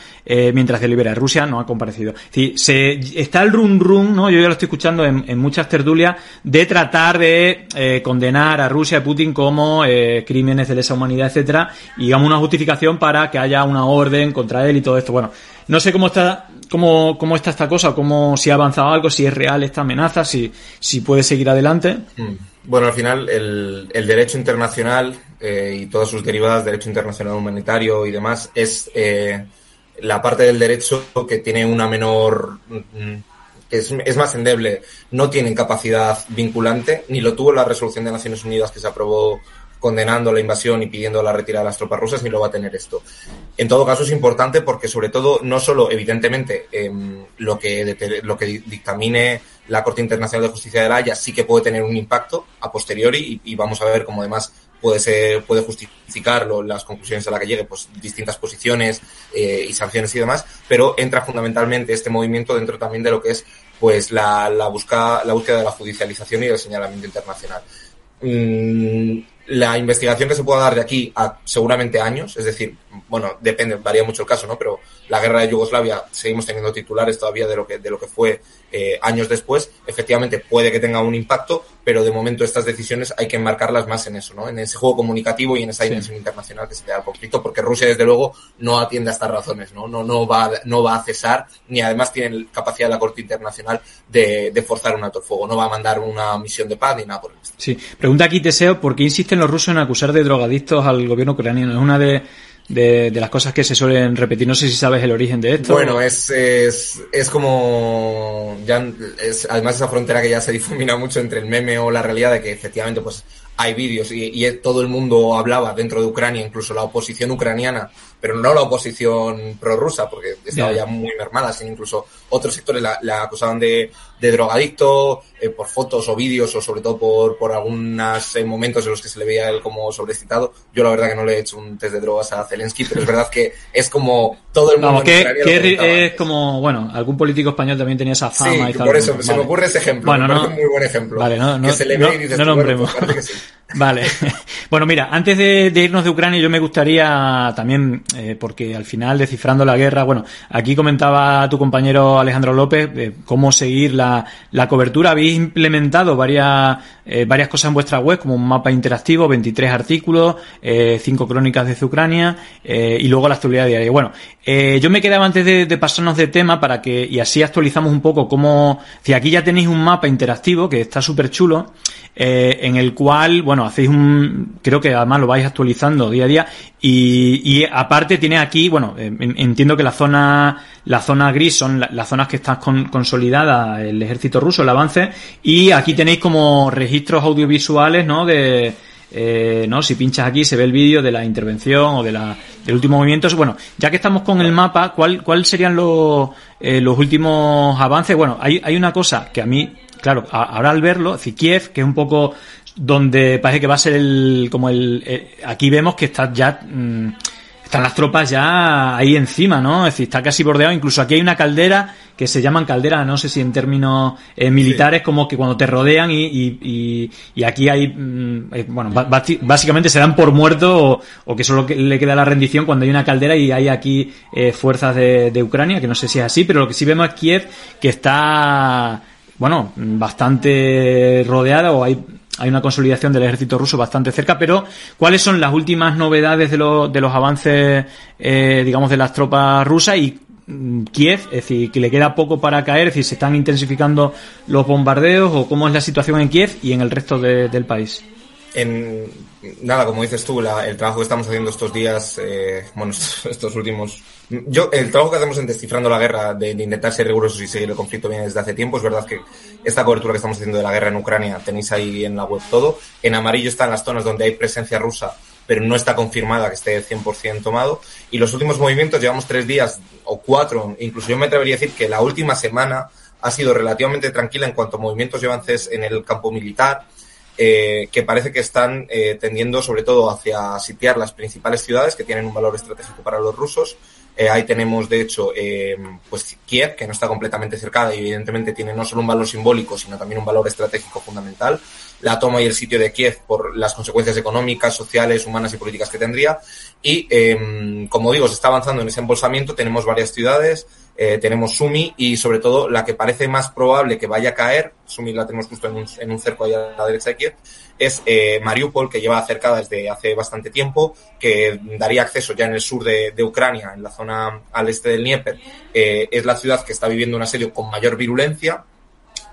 mientras delibera. Rusia no ha comparecido. Es se, está el run run, ¿no? Yo ya lo estoy escuchando en, muchas tertulias de tratar de condenar a Rusia y Putin como crímenes de lesa humanidad, etcétera, y digamos una justificación para que haya una orden contra él y todo esto. Bueno, no sé cómo está cómo, cómo está esta cosa, cómo si ha avanzado algo, si es real esta amenaza, si, si puede seguir adelante. Mm. Bueno, al final el, el derecho internacional eh, y todas sus derivadas, derecho internacional humanitario y demás, es eh, la parte del derecho que tiene una menor, mm, que es, es más endeble, no tienen capacidad vinculante, ni lo tuvo la resolución de Naciones Unidas que se aprobó condenando la invasión y pidiendo la retirada de las tropas rusas, ni lo va a tener esto. En todo caso es importante porque sobre todo no solo evidentemente em, lo que lo que dictamine la Corte Internacional de Justicia de la Haya sí que puede tener un impacto a posteriori y, y vamos a ver cómo además puede ser puede justificarlo las conclusiones a las que llegue pues distintas posiciones eh, y sanciones y demás pero entra fundamentalmente este movimiento dentro también de lo que es pues la, la busca la búsqueda de la judicialización y del señalamiento internacional Mm, la investigación que se pueda dar de aquí a seguramente años, es decir, bueno, depende, varía mucho el caso, ¿no? Pero la guerra de Yugoslavia seguimos teniendo titulares todavía de lo que, de lo que fue eh, años después. Efectivamente, puede que tenga un impacto, pero de momento estas decisiones hay que enmarcarlas más en eso, ¿no? En ese juego comunicativo y en esa Sí. dimensión internacional que se le da al conflicto, porque Rusia, desde luego, no atiende a estas razones, ¿no? No, no, va, no va a cesar, ni además tiene capacidad la Corte Internacional de, de forzar un alto fuego. No va a mandar una misión de paz ni nada por el estilo. Sí. Pregunta aquí Teseo, ¿por qué insisten los rusos en acusar de drogadictos al gobierno ucraniano? Es una de, de, de las cosas que se suelen repetir. No sé si sabes el origen de esto. Bueno, es, es, es como. Ya, es, además, esa frontera que ya se difumina mucho entre el meme o la realidad de que efectivamente pues hay vídeos y, y todo el mundo hablaba dentro de Ucrania, incluso la oposición ucraniana, pero no la oposición prorrusa, porque estaba Ya. ya muy mermada, sino incluso otros sectores la, la acusaban de, de drogadicto eh, por fotos o vídeos o sobre todo por, por algunos momentos en los que se le veía él como sobrecitado. Yo la verdad que no le he hecho un test de drogas a Zelensky, pero es verdad que es como todo el mundo Vamos, que, es como, bueno, algún político español también tenía esa fama Sí, y tal. por eso se me ocurre ese ejemplo. Bueno, me no- parece un muy buen ejemplo. Vale, no, no, que se le ve no- y dices, no tú, bueno, nombremos. pues sí. Vale. Bueno, mira, antes de, de irnos de Ucrania, yo me gustaría también, eh, porque al final, descifrando la guerra, bueno, aquí comentaba tu compañero Alejandro López eh, cómo seguir la, la cobertura. Habéis implementado varias, eh, varias cosas en vuestra web, como un mapa interactivo, 23 artículos, eh, 5 crónicas desde Ucrania, y luego la actualidad diaria. Bueno, yo me quedaba antes de, de pasarnos de tema para que, y así actualizamos un poco cómo, si aquí ya tenéis un mapa interactivo que está súper chulo, eh, en el cual, bueno, hacéis un, creo que además lo vais actualizando día a día y, y aparte tiene aquí, bueno, en- entiendo que la zona, la zona gris son la- las zonas que están con- consolidadas el ejército ruso, el avance y aquí tenéis como registros audiovisuales, ¿no? De, eh, ¿no? Si pinchas aquí se ve el vídeo de la intervención o de la, del último movimiento. Bueno, ya que estamos con el mapa, ¿cuál, cuál serían los, eh, los últimos avances? Bueno, hay, hay una cosa que a mí, claro, ahora al verlo, es decir, Kiev, que es un poco donde parece que va a ser el, como el, eh, aquí vemos que está ya, mm, están las tropas ya ahí encima, ¿no? Es decir, está casi bordeado. Incluso aquí hay una caldera que se llaman caldera, no sé si en términos eh, militares, como que cuando te rodean y, y, y, y aquí hay, mm, eh, bueno, básicamente se dan por muerto o, o que solo le queda la rendición cuando hay una caldera y hay aquí eh, fuerzas de, de Ucrania, que no sé si es así, pero lo que sí vemos es Kiev, que está, bueno, bastante rodeada o hay hay una consolidación del ejército ruso bastante cerca, pero ¿cuáles son las últimas novedades de, los de los avances, eh, digamos, de las tropas rusas y mm, Kiev? Es decir, que le queda poco para caer, es decir, se están intensificando los bombardeos o cómo es la situación en Kiev y en el resto de- del país. Nada, como dices tú, el trabajo que estamos haciendo estos días, eh, bueno, estos, últimos... Yo, el trabajo que hacemos en Descifrando la Guerra, de, intentar ser rigurosos y seguir el conflicto viene desde hace tiempo, es verdad que esta cobertura que estamos haciendo de la guerra en Ucrania, tenéis ahí en la web todo. En amarillo están las zonas donde hay presencia rusa, pero no está confirmada que esté 100% tomado. Y los últimos movimientos, llevamos tres días o cuatro, incluso yo me atrevería a decir que la última semana ha sido relativamente tranquila en cuanto a movimientos y avances en el campo militar eh, que parece que están eh, tendiendo sobre todo hacia sitiar las principales ciudades que tienen un valor estratégico para los rusos. Eh, ahí tenemos, de hecho, pues Kiev, que no está completamente cercada y evidentemente tiene no solo un valor simbólico, sino también un valor estratégico fundamental. La toma y el sitio de Kiev por las consecuencias económicas, sociales, humanas y políticas que tendría. Y, em, como digo, se está avanzando en ese embolsamiento. Tenemos varias ciudades, eh, tenemos Sumi y sobre todo la que parece más probable que vaya a caer, Sumi la tenemos justo en un, en un cerco allá a la derecha de Kiev, es eh, Mariupol, que lleva cercada desde hace bastante tiempo, que daría acceso ya en el sur de, de Ucrania, en la zona al este del Dnieper. Eh, es la ciudad que está viviendo un asedio con mayor virulencia,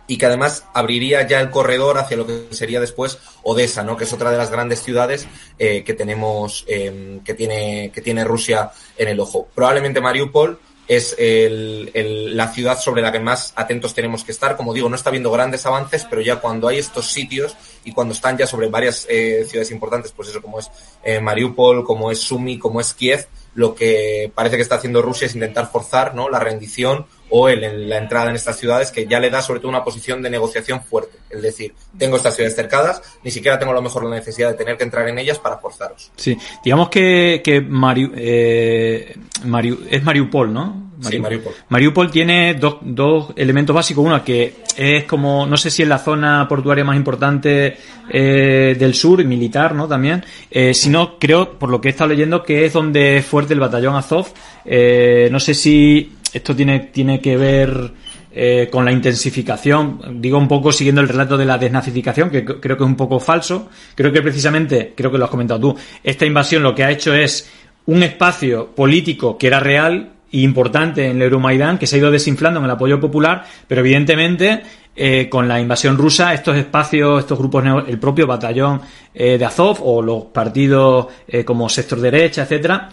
y que además abriría ya el corredor hacia lo que sería después Odessa, ¿no? que es otra de las grandes ciudades eh, que tenemos, eh, que, tiene, que tiene Rusia en el ojo. Probablemente Mariupol es el, la ciudad sobre la que más atentos tenemos que estar. Como digo, no está habiendo grandes avances, pero ya cuando hay estos sitios y cuando están ya sobre varias eh, ciudades importantes, pues eso como es eh, Mariupol, como es Sumi, como es Kiev, lo que parece que está haciendo Rusia es intentar forzar ¿no? la rendición o el, la entrada en estas ciudades que ya le da sobre todo una posición de negociación fuerte. Es decir, tengo estas ciudades cercadas, ni siquiera tengo a lo mejor la necesidad de tener que entrar en ellas para forzaros. Sí, digamos que, que Mariu, eh, Mariu, es Mariupol, ¿no? Mariupol. Sí, Mariupol. Mariupol tiene dos, dos elementos básicos. Uno, que es como, no sé si es la zona portuaria más importante eh, del sur, militar, ¿no? También. Eh, si no, creo, por lo que he estado leyendo, que es donde es fuerte el batallón Azov. No sé si esto tiene, tiene que ver eh, con la intensificación, digo un poco siguiendo el relato de la desnazificación, que creo que es un poco falso. Creo que precisamente, creo que lo has comentado tú, esta invasión lo que ha hecho es un espacio político que era real e importante en el Euromaidán, que se ha ido desinflando en el apoyo popular, pero evidentemente eh, con la invasión rusa, estos espacios, estos grupos, el propio batallón eh, de Azov o los partidos como sector derecha, etcétera,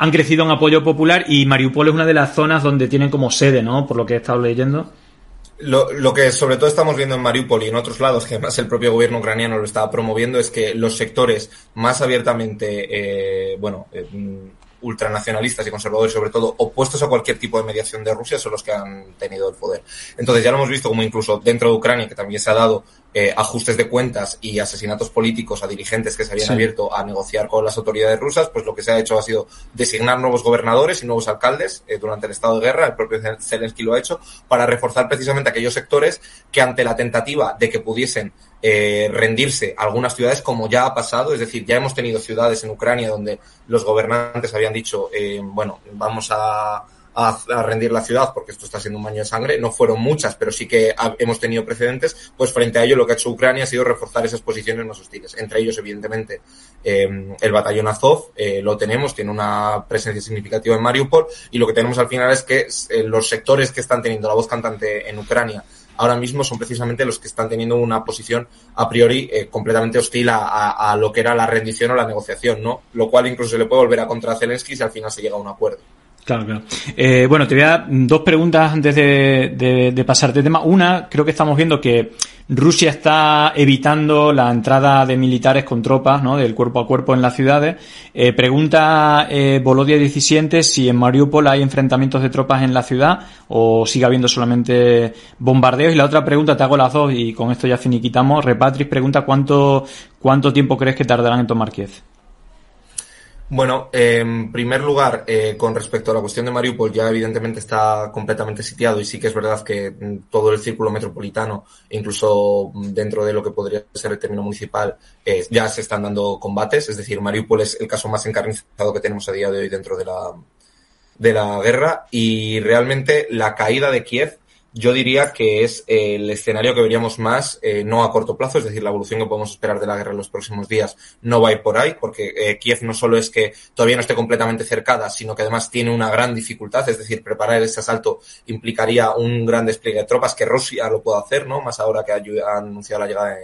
han crecido en apoyo popular y Mariupol es una de las zonas donde tienen como sede, ¿no? Por lo que he estado leyendo. Lo, que sobre todo estamos viendo en Mariupol y en otros lados, que además el propio gobierno ucraniano lo estaba promoviendo, es que los sectores más abiertamente, eh, bueno, eh, ultranacionalistas y conservadores, sobre todo opuestos a cualquier tipo de mediación de Rusia, son los que han tenido el poder. Entonces ya lo hemos visto como incluso dentro de Ucrania, que también se ha dado eh, ajustes de cuentas y asesinatos políticos a dirigentes que se habían sí. abierto a negociar con las autoridades rusas, pues lo que se ha hecho ha sido designar nuevos gobernadores y nuevos alcaldes eh, durante el estado de guerra, el propio Zelensky lo ha hecho, para reforzar precisamente aquellos sectores que ante la tentativa de que pudiesen eh, rendirse algunas ciudades, como ya ha pasado, es decir, ya hemos tenido ciudades en Ucrania donde los gobernantes habían dicho, eh, bueno, vamos a rendir la ciudad porque esto está siendo un baño de sangre. No fueron muchas, pero sí que hemos tenido precedentes. Pues frente a ello lo que ha hecho Ucrania ha sido reforzar esas posiciones más hostiles. Entre ellos, evidentemente, eh, el batallón Azov eh, lo tenemos, tiene una presencia significativa en Mariupol y lo que tenemos al final es que los sectores que están teniendo la voz cantante en Ucrania ahora mismo son precisamente los que están teniendo una posición a priori eh, completamente hostil a, lo que era la rendición o la negociación, ¿no? Lo cual incluso se le puede volver a contra Zelensky si al final se llega a un acuerdo. Claro, claro. Eh, bueno, te voy a dar dos preguntas antes de, de, de tema. Una, creo que estamos viendo que Rusia está evitando la entrada de militares con tropas, ¿no? Del cuerpo a cuerpo en las ciudades. Eh, pregunta eh, Volodia 17 si en Mariupol hay enfrentamientos de tropas en la ciudad o sigue habiendo solamente bombardeos. Y la otra pregunta, te hago las dos y con esto ya finiquitamos. Repatris pregunta cuánto, cuánto tiempo crees que tardarán en tomar Kiev. Bueno, eh, en primer lugar, eh, con respecto a la cuestión de Mariupol, ya evidentemente está completamente sitiado y sí que es verdad que todo el círculo metropolitano, incluso dentro de lo que podría ser el término municipal, eh, ya se están dando combates. Es decir, Mariupol es el caso más encarnizado que tenemos a día de hoy dentro de la, de la guerra y realmente la caída de Kiev yo diría que es el escenario que veríamos más, eh, no a corto plazo, es decir, la evolución que podemos esperar de la guerra en los próximos días no va a ir por ahí, porque eh, Kiev no solo es que todavía no esté completamente cercada, sino que además tiene una gran dificultad, es decir, preparar ese asalto implicaría un gran despliegue de tropas, que Rusia lo puede hacer, ¿no? Más ahora que ha, anunciado la llegada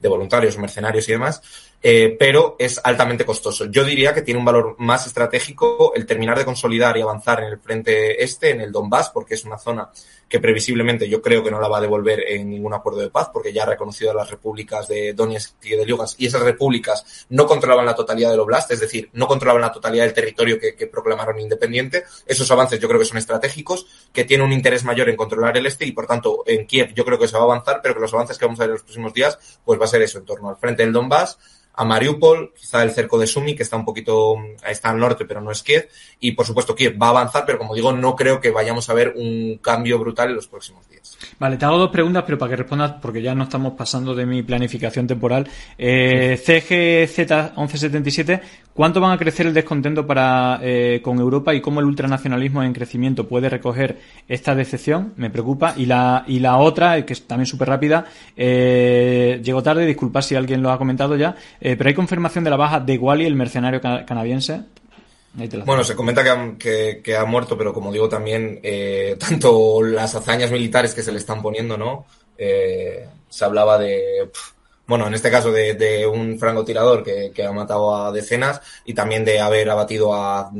de, voluntarios, mercenarios y demás. eh, pero es altamente costoso. Yo diría que tiene un valor más estratégico el terminar de consolidar y avanzar en el frente este, en el Donbass, porque es una zona que previsiblemente yo creo que no la va a devolver en ningún acuerdo de paz, porque ya ha reconocido a las repúblicas de Donetsk y de Lugansk, y esas repúblicas no controlaban la totalidad del oblast, es decir, no controlaban la totalidad del territorio que, proclamaron independiente. Esos avances yo creo que son estratégicos, que tienen un interés mayor en controlar el este, y por tanto en Kiev yo creo que se va a avanzar, pero que los avances que vamos a ver en los próximos días, pues va a ser eso, en torno al frente del Donbass, a Mariupol, quizá el cerco de Sumi, que está un poquito, está al norte, pero no es Kiev. Y por supuesto, Kiev va a avanzar, pero como digo, no creo que vayamos a ver un cambio brutal en los próximos días. Vale, te hago dos preguntas, pero para que respondas, porque ya no estamos pasando de mi planificación temporal. Eh, CGZ1177, ¿cuánto van a crecer el descontento para eh, con Europa y cómo el ultranacionalismo en crecimiento puede recoger esta decepción? Me preocupa. Y la, y la otra, que es también súper rápida, eh, llego tarde, disculpad si alguien lo ha comentado ya, eh, pero hay confirmación de la baja de Wally, el mercenario canadiense. Bueno, se comenta que ha, que, que ha, muerto, pero como digo también, eh, tanto las hazañas militares que se le están poniendo, ¿no? Eh, se hablaba de, bueno, en este caso de, de un francotirador que, que, ha matado a decenas y también de haber abatido a,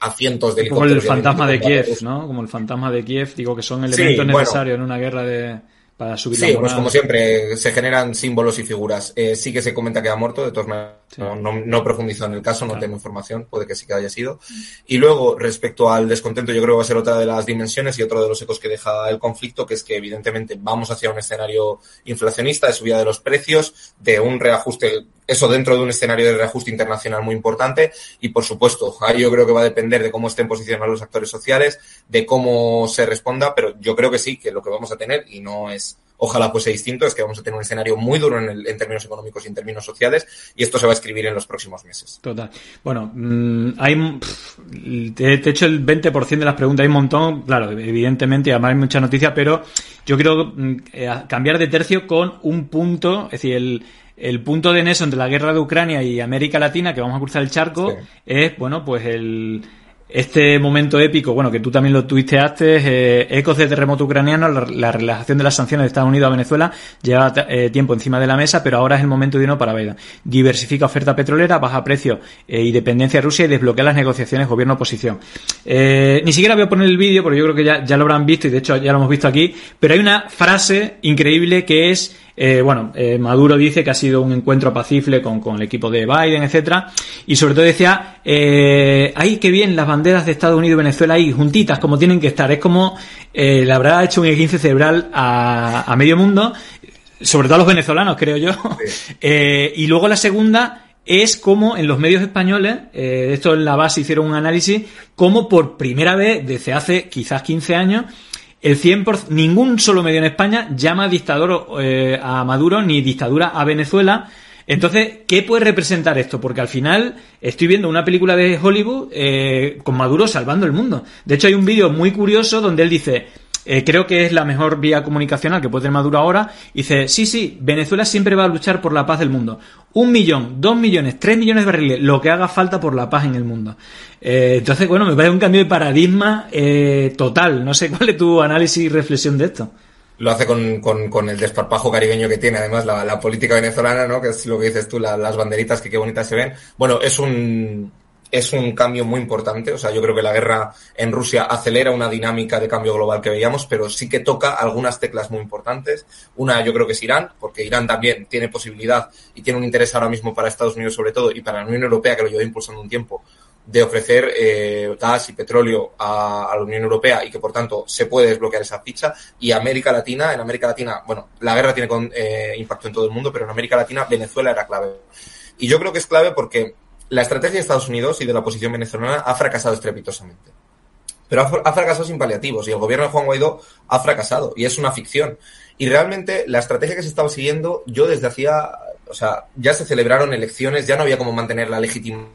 a cientos de helicópteros. Como el fantasma de Kiev, ¿no? Como el fantasma de Kiev, digo que son elementos sí, necesarios bueno, en una guerra de para subir sí, pues como siempre, se generan símbolos y figuras. Eh, sí que se comenta que ha muerto, de todas maneras, sí. no, no, no, profundizo en el caso, no claro. tengo información, puede que sí que haya sido. Y luego, respecto al descontento, yo creo que va a ser otra de las dimensiones y otro de los ecos que deja el conflicto, que es que evidentemente vamos hacia un escenario inflacionista de subida de los precios, de un reajuste, eso dentro de un escenario de reajuste internacional muy importante. Y por supuesto, ahí yo creo que va a depender de cómo estén posicionados los actores sociales, de cómo se responda, pero yo creo que sí, que lo que vamos a tener, y no es ojalá fuese distinto, es que vamos a tener un escenario muy duro en, el, en, términos económicos y en términos sociales, y esto se va a escribir en los próximos meses. Total. Bueno, mmm, hay, te, te, he hecho el 20% de las preguntas, hay un montón, claro, evidentemente, además hay mucha noticia, pero yo quiero mmm, cambiar de tercio con un punto, es decir, el, el punto de neso entre la guerra de Ucrania y América Latina, que vamos a cruzar el charco, sí. es, bueno, pues el este momento épico, bueno, que tú también lo tuiteaste, eh, ecos de terremoto ucraniano, la, la, relajación de las sanciones de Estados Unidos a Venezuela lleva eh, tiempo encima de la mesa, pero ahora es el momento de uno para Biden. Diversifica oferta petrolera, baja precio eh, y dependencia de Rusia y desbloquea las negociaciones gobierno-oposición. Eh, ni siquiera voy a poner el vídeo porque yo creo que ya, ya lo habrán visto y de hecho ya lo hemos visto aquí, pero hay una frase increíble que es eh, bueno, eh, Maduro dice que ha sido un encuentro apacible con, con el equipo de Biden, etcétera, y sobre todo decía, eh, ay, qué bien, las banderas de Estados Unidos y Venezuela ahí juntitas, como tienen que estar. Es como eh, le habrá hecho un esguince cerebral a, a, medio mundo, sobre todo a los venezolanos, creo yo. Eh, y luego la segunda es como en los medios españoles, eh, esto en la base hicieron un análisis, como por primera vez desde hace quizás 15 años, el 100%, ningún solo medio en España llama dictador eh, a Maduro ni dictadura a Venezuela. Entonces, ¿qué puede representar esto? Porque al final estoy viendo una película de Hollywood eh, con Maduro salvando el mundo. De hecho, hay un vídeo muy curioso donde él dice, eh, creo que es la mejor vía comunicacional que puede tener Maduro ahora. Dice, sí, sí, Venezuela siempre va a luchar por la paz del mundo. Un millón, dos millones, tres millones de barriles, lo que haga falta por la paz en el mundo. Eh, entonces, bueno, me parece un cambio de paradigma eh, total. No sé cuál es tu análisis y reflexión de esto lo hace con, con, el desparpajo caribeño que tiene, además, la, política venezolana, ¿no? Que es lo que dices tú, la, las banderitas que qué bonitas se ven. Bueno, es un, es un cambio muy importante. O sea, yo creo que la guerra en Rusia acelera una dinámica de cambio global que veíamos, pero sí que toca algunas teclas muy importantes. Una, yo creo que es Irán, porque Irán también tiene posibilidad y tiene un interés ahora mismo para Estados Unidos sobre todo y para la Unión Europea, que lo lleva impulsando un tiempo, de ofrecer eh, gas y petróleo a, a, la Unión Europea y que por tanto se puede desbloquear esa ficha y América Latina, en América Latina, bueno, la guerra tiene con, eh, impacto en todo el mundo, pero en América Latina Venezuela era clave. Y yo creo que es clave porque la estrategia de Estados Unidos y de la oposición venezolana ha fracasado estrepitosamente. Pero ha, ha, fracasado sin paliativos y el gobierno de Juan Guaidó ha fracasado y es una ficción. Y realmente la estrategia que se estaba siguiendo, yo desde hacía, o sea, ya se celebraron elecciones, ya no había cómo mantener la legitimidad.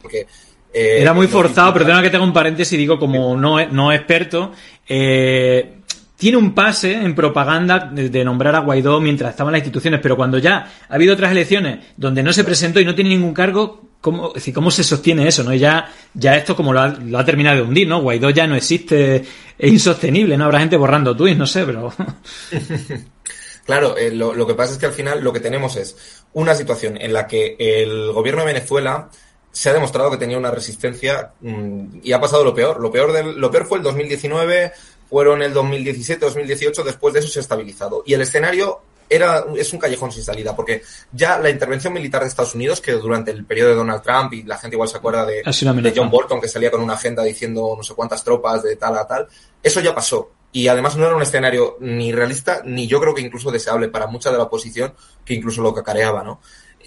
Porque eh, Era muy forzado, perdona que tenga un paréntesis y digo como no, no experto. Eh, tiene un pase en propaganda de, nombrar a Guaidó mientras estaba en las instituciones, pero cuando ya ha habido otras elecciones donde no se presentó y no tiene ningún cargo, ¿cómo, es ¿cómo se sostiene eso? ¿no? Ya, ya esto como lo ha, lo ha, terminado de hundir, ¿no? Guaidó ya no existe, es insostenible, ¿no? Habrá gente borrando tweets, no sé, pero... Claro, eh, lo, lo, que pasa es que al final lo que tenemos es una situación en la que el gobierno de Venezuela se ha demostrado que tenía una resistencia mmm, y ha pasado lo peor. Lo peor, del, lo peor fue el 2019, fueron el 2017, 2018, después de eso se ha estabilizado. Y el escenario era, es un callejón sin salida, porque ya la intervención militar de Estados Unidos, que durante el periodo de Donald Trump, y la gente igual se acuerda de, de John Bolton, que salía con una agenda diciendo no sé cuántas tropas de tal a tal, eso ya pasó. Y además no era un escenario ni realista, ni yo creo que incluso deseable para mucha de la oposición, que incluso lo cacareaba, ¿no?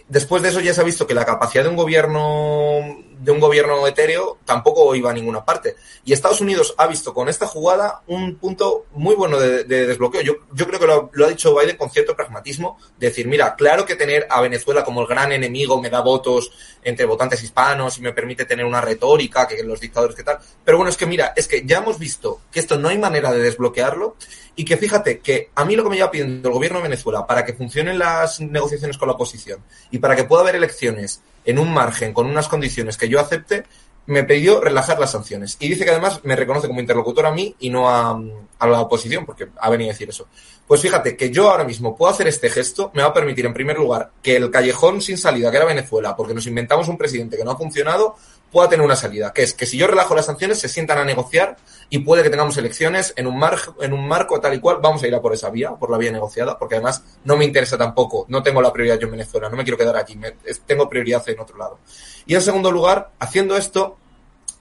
Después de eso ya se ha visto que la capacidad de un gobierno de un gobierno etéreo tampoco iba a ninguna parte. Y Estados Unidos ha visto con esta jugada un punto muy bueno de, de desbloqueo. Yo, yo creo que lo, lo, ha dicho Biden con cierto pragmatismo, decir, mira, claro que tener a Venezuela como el gran enemigo me da votos entre votantes hispanos y me permite tener una retórica, que los dictadores que tal. Pero bueno, es que mira, es que ya hemos visto que esto no hay manera de desbloquearlo y que fíjate que a mí lo que me lleva pidiendo el gobierno de Venezuela para que funcionen las negociaciones con la oposición y para que pueda haber elecciones en un margen, con unas condiciones que yo acepte, me pidió relajar las sanciones. Y dice que además me reconoce como interlocutor a mí y no a, a, la oposición, porque ha venido a decir eso. Pues fíjate que yo ahora mismo puedo hacer este gesto, me va a permitir en primer lugar que el callejón sin salida que era Venezuela, porque nos inventamos un presidente que no ha funcionado, pueda tener una salida, que es que si yo relajo las sanciones se sientan a negociar y puede que tengamos elecciones en un, mar, en un marco tal y cual, vamos a ir a por esa vía, por la vía negociada, porque además no me interesa tampoco, no tengo la prioridad yo en Venezuela, no me quiero quedar aquí, tengo prioridad en otro lado. Y en segundo lugar, haciendo esto,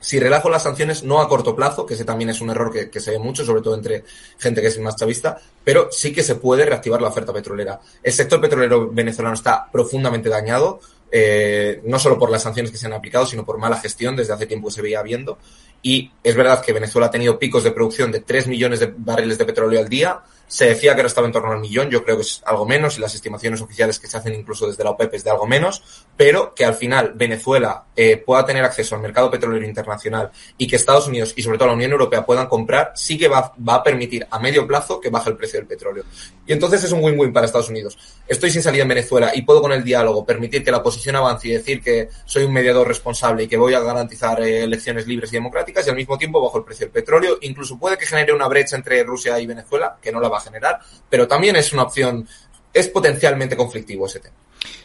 si relajo las sanciones, no a corto plazo, que ese también es un error que, que, se ve mucho, sobre todo entre gente que es más chavista, pero sí que se puede reactivar la oferta petrolera. El sector petrolero venezolano está profundamente dañado, eh, no solo por las sanciones que se han aplicado, sino por mala gestión desde hace tiempo se veía viendo. Y es verdad que Venezuela ha tenido picos de producción de 3 millones de barriles de petróleo al día. Se decía que ahora estaba en torno al millón, yo creo que es algo menos, y las estimaciones oficiales que se hacen incluso desde la OPEP es de algo menos, pero que al final Venezuela eh, pueda tener acceso al mercado petrolero internacional y que Estados Unidos y sobre todo la Unión Europea puedan comprar, sí que va, va a permitir a medio plazo que baje el precio del petróleo. Y entonces es un win-win para Estados Unidos. Estoy sin salida en Venezuela y puedo con el diálogo permitir que la oposición avance y decir que soy un mediador responsable y que voy a garantizar eh, elecciones libres y democráticas y al mismo tiempo bajo el precio del petróleo. Incluso puede que genere una brecha entre Rusia y Venezuela, que no la va generar, pero también es una opción, es potencialmente conflictivo ese tema.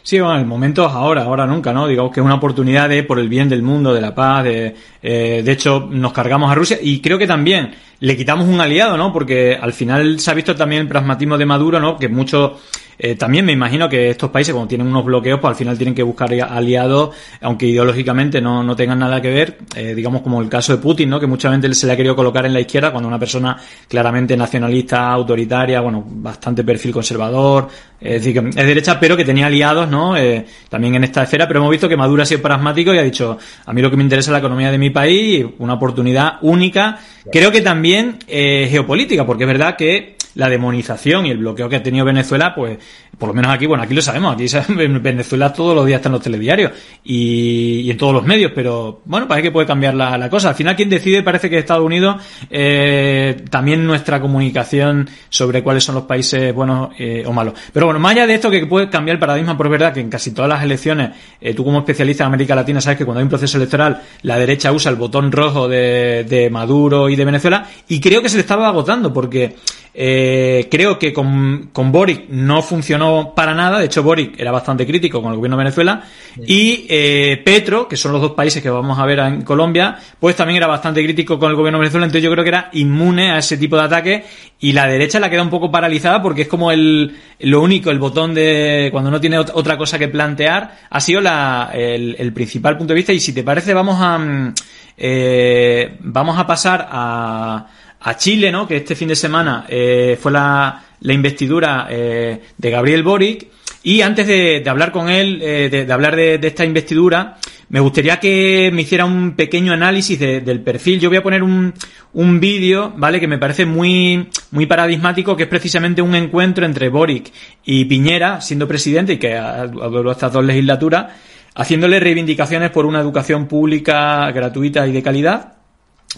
Sí, bueno, el momento es ahora, ahora nunca, ¿no? Digamos que es una oportunidad de, por el bien del mundo, de la paz, de, eh, de hecho, nos cargamos a Rusia y creo que también le quitamos un aliado, ¿no? Porque al final se ha visto también el pragmatismo de Maduro, ¿no? Que muchos eh, también me imagino que estos países, cuando tienen unos bloqueos, pues al final tienen que buscar aliados, aunque ideológicamente no, no tengan nada que ver, eh, digamos como el caso de Putin, ¿no? Que mucha gente se le ha querido colocar en la izquierda cuando una persona claramente nacionalista, autoritaria, bueno, bastante perfil conservador, es decir, que es derecha, pero que tenía aliados, ¿no? Eh, también en esta esfera, pero hemos visto que Maduro ha sido pragmático y ha dicho, a mí lo que me interesa es la economía de mi país, una oportunidad única, creo que también eh, geopolítica, porque es verdad que la demonización y el bloqueo que ha tenido Venezuela, pues, por lo menos aquí, bueno, aquí lo sabemos, aquí en Venezuela todos los días están los telediarios y, y, en todos los medios, pero bueno, parece que puede cambiar la, cosa. Al final quien decide parece que Estados Unidos, eh, también nuestra comunicación sobre cuáles son los países buenos eh, o malos. Pero bueno, más allá de esto que puede cambiar el paradigma, es verdad que en casi todas las elecciones, eh, tú como especialista en América Latina sabes que cuando hay un proceso electoral, la derecha usa el botón rojo de, de Maduro y de Venezuela y creo que se le estaba agotando porque eh, creo que con, con, Boric no funcionó para nada. De hecho, Boric era bastante crítico con el gobierno de Venezuela. Y eh, Petro, que son los dos países que vamos a ver en Colombia, pues también era bastante crítico con el gobierno de Venezuela. Entonces yo creo que era inmune a ese tipo de ataque. Y la derecha la queda un poco paralizada porque es como el, lo único, el botón de cuando no tiene otra cosa que plantear, ha sido la, el, el principal punto de vista. Y si te parece, vamos a, eh, vamos a pasar a, a Chile, ¿no? Que este fin de semana eh, fue la, investidura eh, de Gabriel Boric. Y antes de, hablar con él, eh, de, hablar de, esta investidura, me gustaría que me hiciera un pequeño análisis del perfil. Yo voy a poner un, un vídeo, ¿vale? Que me parece muy, muy paradigmático, que es precisamente un encuentro entre Boric y Piñera, siendo presidente, y que durado estas dos legislaturas, haciéndole reivindicaciones por una educación pública gratuita y de calidad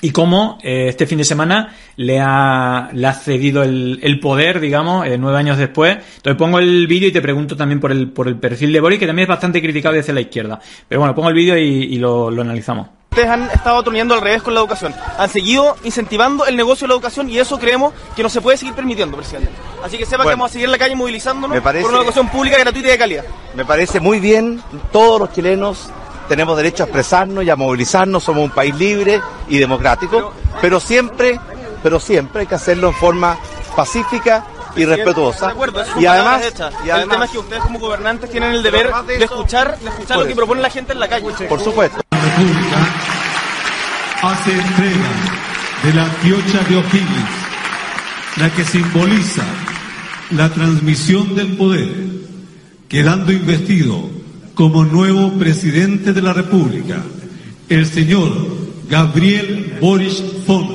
y cómo eh, este fin de semana le ha, le ha cedido el, el poder, digamos, eh, nueve años después. Entonces pongo el vídeo y te pregunto también por el, por el perfil de Boris, que también es bastante criticado desde la izquierda. Pero bueno, pongo el vídeo y, y lo, lo analizamos. ustedes han estado atornillando al revés con la educación. Han seguido incentivando el negocio de la educación y eso creemos que no se puede seguir permitiendo, presidente. Así que sepa que vamos a seguir en la calle movilizándonos por una educación pública, gratuita y de calidad. Me parece muy bien, todos los chilenos tenemos derecho a expresarnos y a movilizarnos, somos un país libre y democrático, pero siempre, pero siempre hay que hacerlo en forma pacífica y respetuosa. y además, y además, el tema es que ustedes como gobernantes tienen el deber de escuchar, de escuchar lo que propone la gente en la calle. Por supuesto. La República hace entrega de la piocha de O'Higgins, la que simboliza la transmisión del poder, quedando investido como nuevo presidente de la República, el señor Gabriel Boris Font.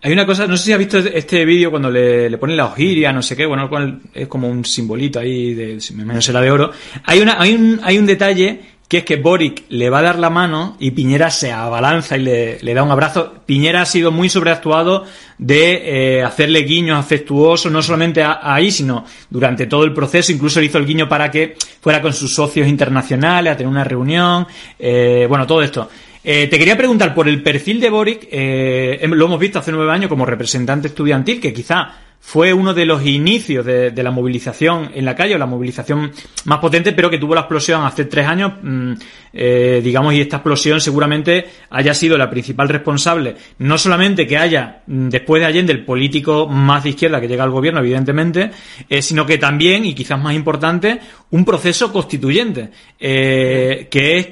Hay una cosa, no sé si has visto este vídeo cuando le, ponen la ojiria, no sé qué, bueno, es como un simbolito ahí, de, menos será de oro. Hay, una, hay, un, hay un detalle que es que Boric le va a dar la mano y Piñera se abalanza y le, da un abrazo. Piñera ha sido muy sobreactuado de eh, hacerle guiños afectuosos, no solamente ahí, sino durante todo el proceso. Incluso le hizo el guiño para que fuera con sus socios internacionales a tener una reunión. Eh, bueno, todo esto. Eh, te quería preguntar por el perfil de Boric, lo hemos visto hace nueve años como representante estudiantil, que quizá fue uno de los inicios de, la movilización en la calle, o la movilización más potente, pero que tuvo la explosión hace tres años, mm, eh, digamos, y esta explosión seguramente haya sido la principal responsable, no solamente que haya, mm, después de Allende, el político más de izquierda que llega al gobierno, evidentemente, sino que también, y quizás más importante, un proceso constituyente, que es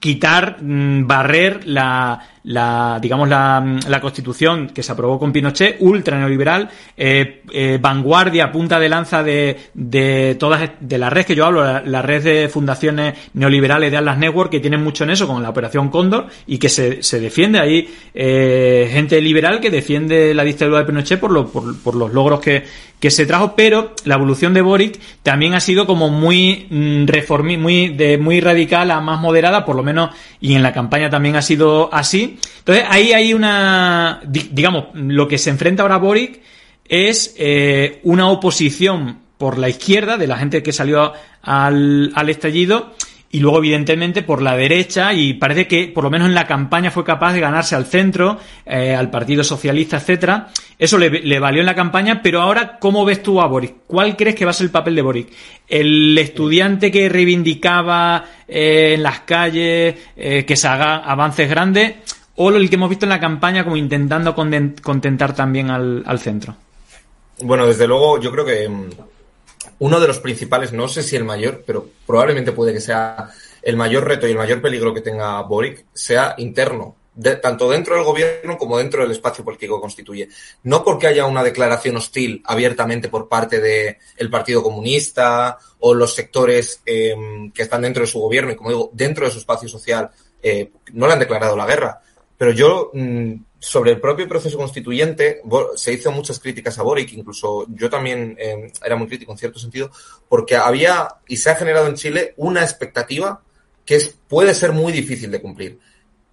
quitar, mm, barrer la, la digamos la, la, constitución que se aprobó con Pinochet ultra neoliberal eh, eh, vanguardia punta de lanza de, de todas de la red que yo hablo la, red de fundaciones neoliberales de Atlas Network que tienen mucho en eso con la operación Cóndor y que se, se defiende ahí eh, gente liberal que defiende la dictadura de Pinochet por, lo, por, por los logros que, que se trajo pero la evolución de Boric también ha sido como muy mm, reformi muy de muy radical a más moderada por lo menos y en la campaña también ha sido así entonces ahí hay una, digamos, lo que se enfrenta ahora Boric es eh, una oposición por la izquierda de la gente que salió al, al estallido y luego evidentemente por la derecha y parece que por lo menos en la campaña fue capaz de ganarse al centro, eh, al Partido Socialista, etcétera. Eso le, valió en la campaña, pero ahora ¿cómo ves tú a Boric? ¿Cuál crees que va a ser el papel de Boric? El estudiante que reivindicaba eh, en las calles que se haga avances grandes o el que hemos visto en la campaña como intentando contentar también al, centro? Bueno, desde luego yo creo que mm, uno de los principales, no sé si el mayor, pero probablemente puede que sea el mayor reto y el mayor peligro que tenga Boric sea interno, tanto dentro del gobierno como dentro del espacio político que constituye. No porque haya una declaración hostil abiertamente por parte del Partido Comunista o los sectores em, que están dentro de su gobierno y, como digo, dentro de su espacio social, eh, no le han declarado la guerra, pero yo, mm, sobre el propio proceso constituyente, se hizo muchas críticas a Boric, incluso yo también em, era muy crítico en cierto sentido, porque había y se ha generado en Chile una expectativa que es, puede ser muy difícil de cumplir.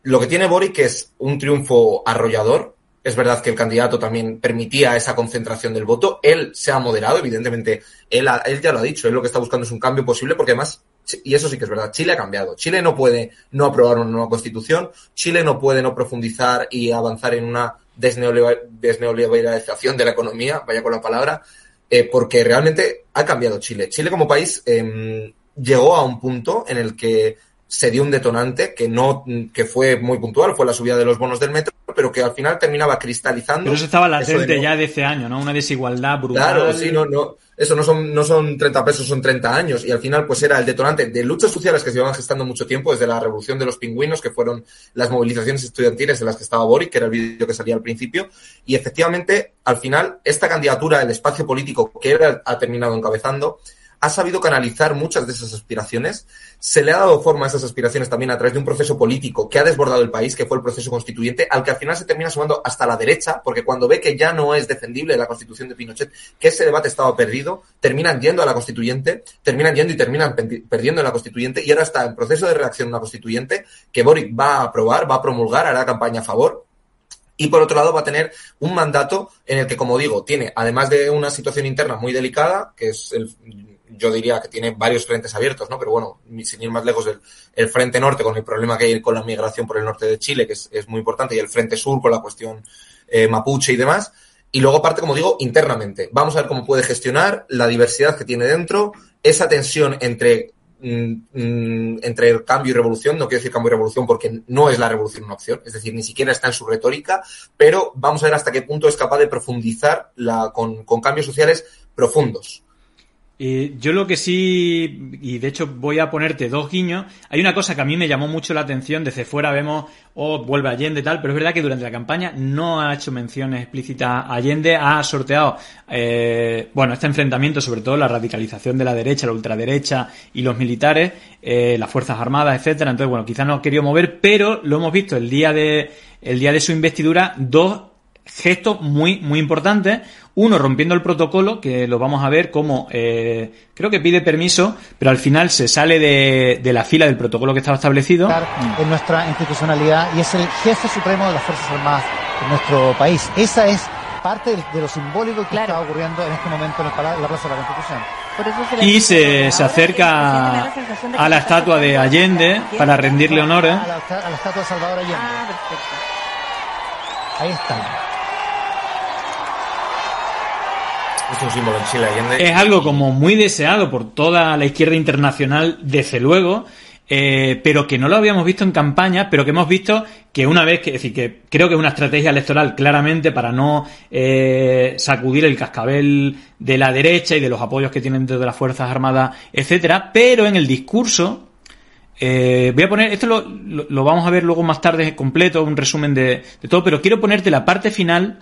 Lo que tiene Boric es un triunfo arrollador. Es verdad que el candidato también permitía esa concentración del voto. Él se ha moderado, evidentemente, él, ya lo ha dicho, él lo que está buscando es un cambio posible, porque además y eso sí que es verdad, Chile ha cambiado. Chile no puede no aprobar una nueva constitución, Chile no puede no profundizar y avanzar en una desneoliberalización de la economía, vaya con la palabra, eh, porque realmente ha cambiado Chile. Chile como país em, llegó a un punto en el que se dio un detonante que no que fue muy puntual, fue la subida de los bonos del metro, pero que al final terminaba cristalizando. Pero eso estaba latente ya de ese año, ¿no? Una desigualdad brutal. Claro, sí, no, no. Eso no son, no son 30 pesos, son 30 años. Y al final, pues era el detonante de luchas sociales que se iban gestando mucho tiempo, desde la revolución de los pingüinos, que fueron las movilizaciones estudiantiles en las que estaba Boric, que era el vídeo que salía al principio. Y efectivamente, al final, esta candidatura, el espacio político que él ha terminado encabezando, ha sabido canalizar muchas de esas aspiraciones. Se le ha dado forma a esas aspiraciones también a través de un proceso político que ha desbordado el país, que fue el proceso constituyente, al que al final se termina sumando hasta la derecha, porque cuando ve que ya no es defendible la constitución de Pinochet, que ese debate estaba perdido, terminan yendo a la constituyente, terminan yendo y terminan perdiendo en la constituyente, y ahora está en proceso de reacción una constituyente que Boric va a aprobar, va a promulgar, hará campaña a favor, y por otro lado va a tener un mandato en el que, como digo, tiene, además de una situación interna muy delicada, que es el, yo diría que tiene varios frentes abiertos, ¿no? Pero bueno, sin ir más lejos, el, el frente norte con el problema que hay con la migración por el norte de Chile, que es, es muy importante, y el frente sur con la cuestión eh, mapuche y demás. Y luego parte, como digo, internamente. Vamos a ver cómo puede gestionar la diversidad que tiene dentro, esa tensión entre Mm, mm, entre el cambio y revolución, no quiero decir cambio y revolución porque no es la revolución una opción, es decir, ni siquiera está en su retórica, pero vamos a ver hasta qué punto es capaz de profundizar la, con, con cambios sociales profundos yo lo que sí, y de hecho voy a ponerte dos guiños, hay una cosa que a mí me llamó mucho la atención, desde fuera vemos, oh, vuelve Allende tal, pero es verdad que durante la campaña no ha hecho menciones explícitas a Allende, ha sorteado, eh, bueno, este enfrentamiento, sobre todo la radicalización de la derecha, la ultraderecha y los militares, eh, las Fuerzas Armadas, etcétera, entonces bueno, quizás no ha querido mover, pero lo hemos visto el día de, el día de su investidura, dos gestos muy, muy importantes. Uno, rompiendo el protocolo, que lo vamos a ver como eh, creo que pide permiso, pero al final se sale de, de, la fila del protocolo que estaba establecido. En nuestra institucionalidad y es el jefe supremo de las Fuerzas Armadas en nuestro país. Esa es parte de, lo simbólico que está ocurriendo en este momento en, la Plaza de la Constitución. y se, se acerca a la estatua de Allende para rendirle honores. A la, a la estatua de Salvador Allende. Ah, Ahí está. Es un símbolo en Chile. Es algo como muy deseado por toda la izquierda internacional, desde luego, eh, pero que no lo habíamos visto en campaña, pero que hemos visto que una vez, que, es decir, que creo que es una estrategia electoral claramente para no eh, sacudir el cascabel de la derecha y de los apoyos que tienen desde las Fuerzas Armadas, etcétera, pero en el discurso, eh, voy a poner, esto lo, lo, vamos a ver luego más tarde completo, un resumen de, de todo, pero quiero ponerte la parte final.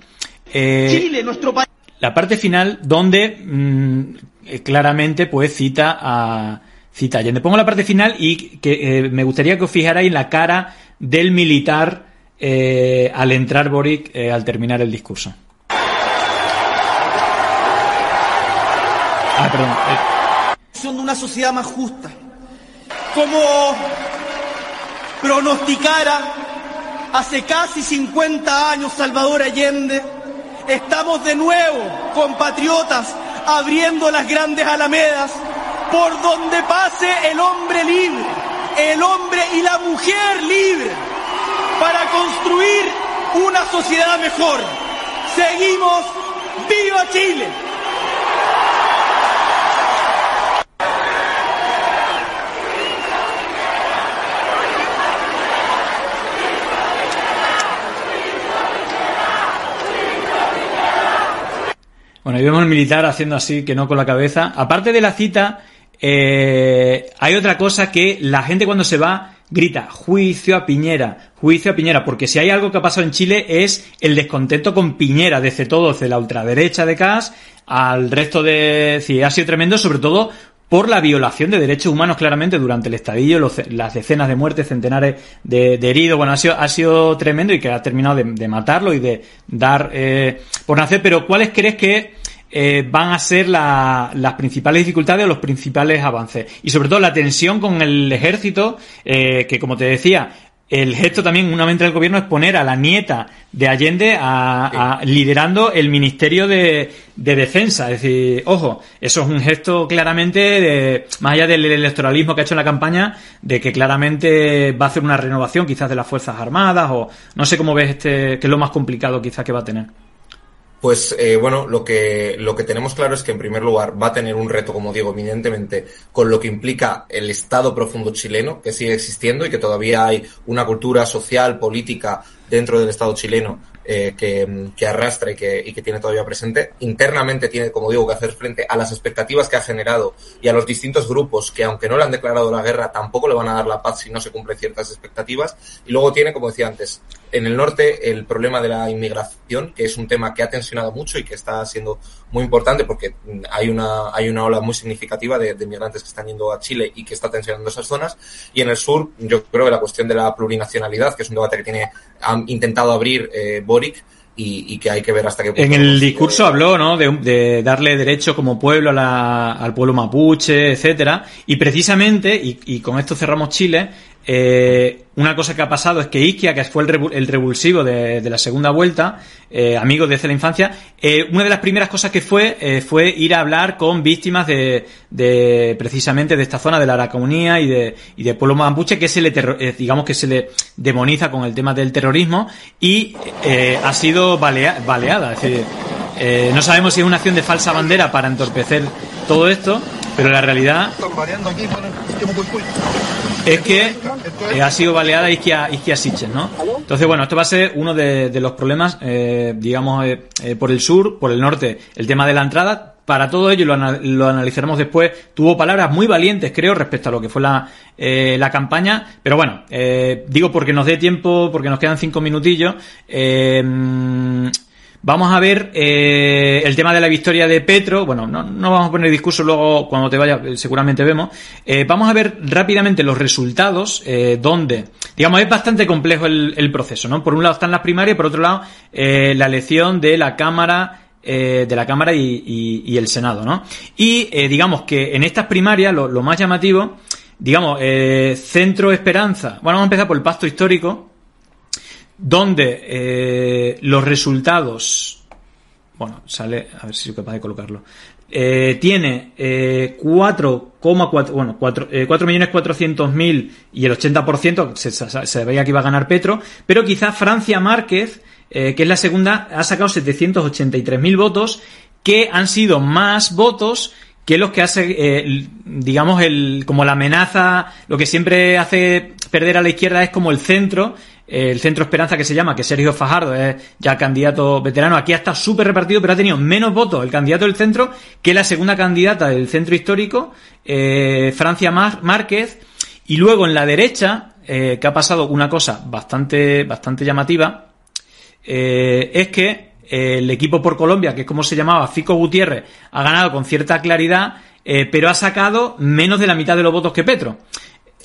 Chile, nuestro país la parte final donde mm, eh, claramente pues cita a cita Allende. Pongo la parte final y que eh, me gustaría que os fijarais en la cara del militar eh, al entrar Boric al terminar el discurso. Ah, perdón. De una sociedad más justa. Como pronosticara hace casi 50 años Salvador Allende, Estamos de nuevo, compatriotas, abriendo las grandes alamedas por donde pase el hombre libre, el hombre y la mujer libre, para construir una sociedad mejor. Seguimos, viva Chile. Bueno, ahí vemos al militar haciendo así, que no con la cabeza. Aparte de la cita, eh, hay otra cosa que la gente cuando se va grita juicio a Piñera, juicio a Piñera, porque si hay algo que ha pasado en Chile es el descontento con Piñera, desde todo, desde la ultraderecha de Cas al resto de... Sí, ha sido tremendo, sobre todo por la violación de derechos humanos claramente durante el estadillo, las decenas de muertes, centenares de, heridos, bueno, ha sido, ha sido tremendo y que ha terminado de, matarlo y de dar eh, por nacer, pero ¿cuáles crees que eh, van a ser las principales dificultades o los principales avances? Y sobre todo la tensión con el ejército, eh, que como te decía, el gesto también, una vez del gobierno, es poner a la nieta de Allende a, liderando el Ministerio de, Defensa. Es decir, ojo, eso es un gesto claramente, de, más allá del electoralismo que ha hecho en la campaña, de que claramente va a hacer una renovación quizás de las Fuerzas Armadas o no sé cómo ves este, que es lo más complicado quizás que va a tener. Pues eh, bueno, lo que, lo que tenemos claro es que en primer lugar va a tener un reto, como digo, eminentemente con lo que implica el Estado profundo chileno, que sigue existiendo y que todavía hay una cultura social, política dentro del Estado chileno eh, que, arrastra y que, y que tiene todavía presente. Internamente tiene, como digo, que hacer frente a las expectativas que ha generado y a los distintos grupos que, aunque no le han declarado la guerra, tampoco le van a dar la paz si no se cumplen ciertas expectativas. Y luego tiene, como decía antes, en el norte el problema de la inmigración, que es un tema que ha tensionado mucho y que está siendo muy importante porque hay una, hay una ola muy significativa de, de migrantes que están yendo a Chile y que está tensionando esas zonas. Y en el sur, yo creo que la cuestión de la plurinacionalidad, que es un debate que tiene, han intentado abrir eh, Boric, y, que hay que ver hasta qué punto. En el discurso habló, ¿no? De, darle derecho como pueblo al pueblo mapuche, etcétera. Y precisamente, y, con esto cerramos Chile, Eh, una cosa que ha pasado es que Isquia, que fue el, revulsivo de, la segunda vuelta, eh, amigo desde la infancia, eh, una de las primeras cosas que fue fue ir a hablar con víctimas de, precisamente de esta zona de la Aracaunía y de, y de pueblo mapuche que se le digamos que se le demoniza con el tema del terrorismo y ha sido baleada. Es decir, no sabemos si es una acción de falsa bandera para entorpecer todo esto, pero la realidad es que eh, ha sido baleada Isquia, Isquia ¿no? Entonces, bueno, esto va a ser uno de, los problemas, eh, digamos, eh, por el sur, por el norte, el tema de la entrada. Para todo ello lo, lo, analizaremos después. Tuvo palabras muy valientes, creo, respecto a lo que fue la, la campaña. Pero bueno, digo porque nos dé tiempo, porque nos quedan cinco minutillos. Vamos a ver eh, el tema de la victoria de Petro. Bueno, no, no, vamos a poner discurso luego cuando te vaya, eh, seguramente vemos. Eh, vamos a ver rápidamente los resultados, donde, digamos, es bastante complejo el, el, proceso, ¿no? Por un lado están las primarias, por otro lado, la elección de la Cámara de la Cámara y, el Senado, ¿no? Y digamos que en estas primarias lo, lo más llamativo, digamos, eh, Centro Esperanza, bueno, vamos a empezar por el pacto histórico, donde eh, los resultados, bueno, sale, a ver si soy capaz de colocarlo, eh, tiene eh, 4,4, bueno, 4, eh, 4.400.000 y el 80% se, se, se, veía que iba a ganar Petro, pero quizá Francia Márquez, eh, que es la segunda, ha sacado 783.000 votos, que han sido más votos que los que hace, eh, digamos, el, como la amenaza, lo que siempre hace perder a la izquierda es como el centro, el Centro Esperanza que se llama, que Sergio Fajardo es ya candidato veterano, aquí está súper repartido, pero ha tenido menos votos el candidato del centro que la segunda candidata del centro histórico, eh, Francia Márquez, y luego en la derecha, eh, que ha pasado una cosa bastante, bastante llamativa, eh, es que el equipo por Colombia, que es como se llamaba, Fico Gutiérrez, ha ganado con cierta claridad, pero ha sacado menos de la mitad de los votos que Petro.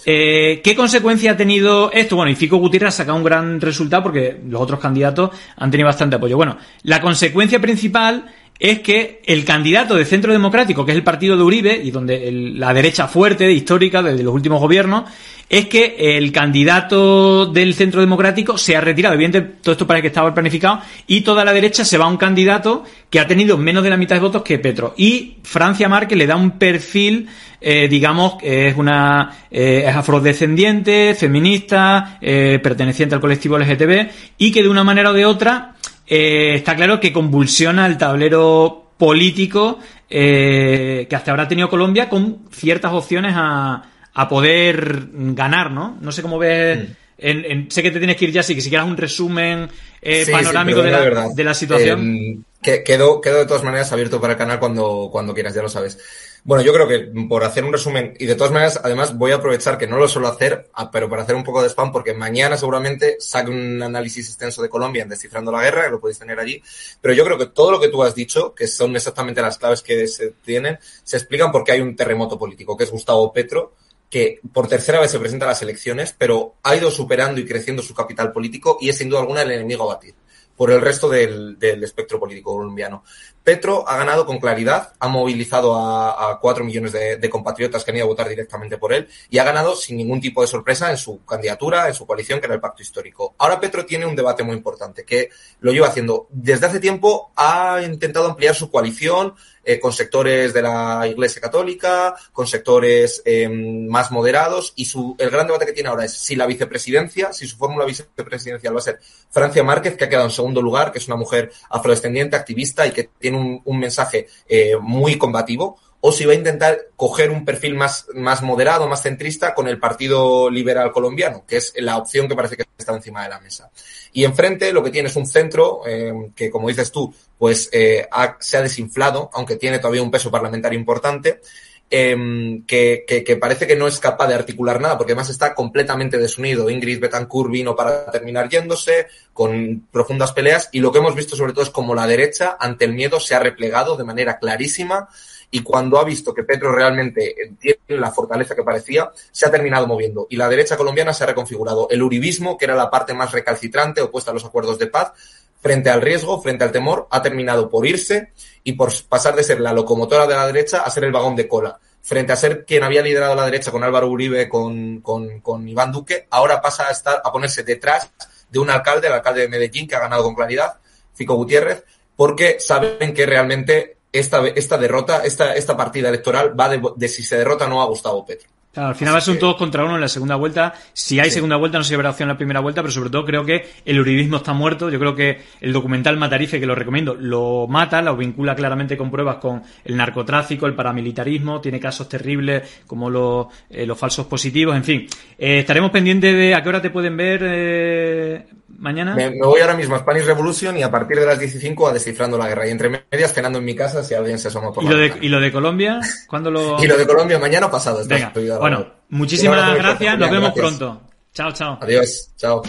Eh, ¿Qué consecuencia ha tenido esto? Bueno, y Fico Gutiérrez ha sacado un gran resultado porque los otros candidatos han tenido bastante apoyo. Bueno, la consecuencia principal es que el candidato de Centro Democrático, que es el partido de Uribe, y donde la derecha fuerte, histórica, desde los últimos gobiernos, es que el candidato del Centro Democrático se ha retirado. Evidentemente, todo esto parece que estaba planificado, y toda la derecha se va a un candidato que ha tenido menos de la mitad de votos que Petro. Y Francia Márquez le da un perfil eh, digamos, que es una eh, es afrodescendiente, feminista, eh, perteneciente al colectivo LGTB y que de una manera o de otra está claro que convulsiona el tablero político que hasta ahora ha tenido Colombia con ciertas opciones a, a poder ganar, ¿no? No sé cómo ves. Mm. En, en, sé que te tienes que ir ya, así que si quieras un resumen eh, sí, panorámico sí, de, la, de, la, situación. Eh, que, quedo, quedo de todas maneras abierto para el canal cuando, cuando quieras, ya lo sabes. Bueno, yo creo que por hacer un resumen, y de todas maneras, además voy a aprovechar que no lo suelo hacer, ah, pero para hacer un poco de spam, porque mañana seguramente saque un análisis extenso de Colombia en Descifrando la Guerra, que lo podéis tener allí. Pero yo creo que todo lo que tú has dicho, que son exactamente las claves que se tienen, se explican porque hay un terremoto político, que es Gustavo Petro, que por tercera vez se presenta a las elecciones, pero ha ido superando y creciendo su capital político y es sin duda alguna el enemigo a batir por el resto del, del espectro político colombiano. Petro ha ganado con claridad, ha movilizado a, cuatro millones de, compatriotas que han ido a votar directamente por él y ha ganado sin ningún tipo de sorpresa en su candidatura, en su coalición, que era el pacto histórico. Ahora Petro tiene un debate muy importante que lo lleva haciendo. Desde hace tiempo ha intentado ampliar su coalición, eh, con sectores de la Iglesia Católica, con sectores eh, más moderados, y su, el gran debate que tiene ahora es si la vicepresidencia, si su fórmula vicepresidencial va a ser Francia Márquez, que ha quedado en segundo lugar, que es una mujer afrodescendiente, activista y que tiene un, mensaje eh, muy combativo, o si va a intentar coger un perfil más, más moderado, más centrista con el Partido Liberal Colombiano, que es la opción que parece que está encima de la mesa. Y enfrente lo que tiene es un centro eh, que, como dices tú, pues eh, se ha desinflado, aunque tiene todavía un peso parlamentario importante, que, que, que, parece que no es capaz de articular nada, porque además está completamente desunido. Ingrid Betancourt vino para terminar yéndose, con profundas peleas, y lo que hemos visto sobre todo es como la derecha, ante el miedo, se ha replegado de manera clarísima y cuando ha visto que Petro realmente tiene la fortaleza que parecía, se ha terminado moviendo. Y la derecha colombiana se ha reconfigurado. El uribismo, que era la parte más recalcitrante, opuesta a los acuerdos de paz, frente al riesgo, frente al temor, ha terminado por irse y por pasar de ser la locomotora de la derecha a ser el vagón de cola frente a ser quien había liderado la derecha con Álvaro Uribe, con, con, con Iván Duque, ahora pasa a estar a ponerse detrás de un alcalde, el alcalde de Medellín, que ha ganado con claridad, Fico Gutiérrez, porque saben que realmente esta, esta derrota, esta, esta partida electoral va de, de si se derrota o no a Gustavo Petro. Claro, al final va a ser un todos contra uno en la segunda vuelta. Si hay segunda vuelta, no se llevará opción en la primera vuelta, pero sobre todo creo que el uribismo está muerto. Yo creo que el documental Matarife, que lo recomiendo, lo mata, lo vincula claramente con pruebas con el narcotráfico, el paramilitarismo, tiene casos terribles como los, eh, los falsos positivos, en fin. Eh, estaremos pendientes de a qué hora te pueden ver eh, mañana. Me, me, voy ahora mismo a Spanish Revolution y a partir de las 15 a Descifrando la Guerra. Y entre medias, cenando en mi casa si alguien se asoma por ¿Y la lo, de. ¿Y lo de Colombia? ¿Cuándo lo...? Y lo de Colombia mañana o pasado. Venga, bueno, muchísimas gracias. Nos vemos gracias. pronto. Chao, chao. Adiós. Chao.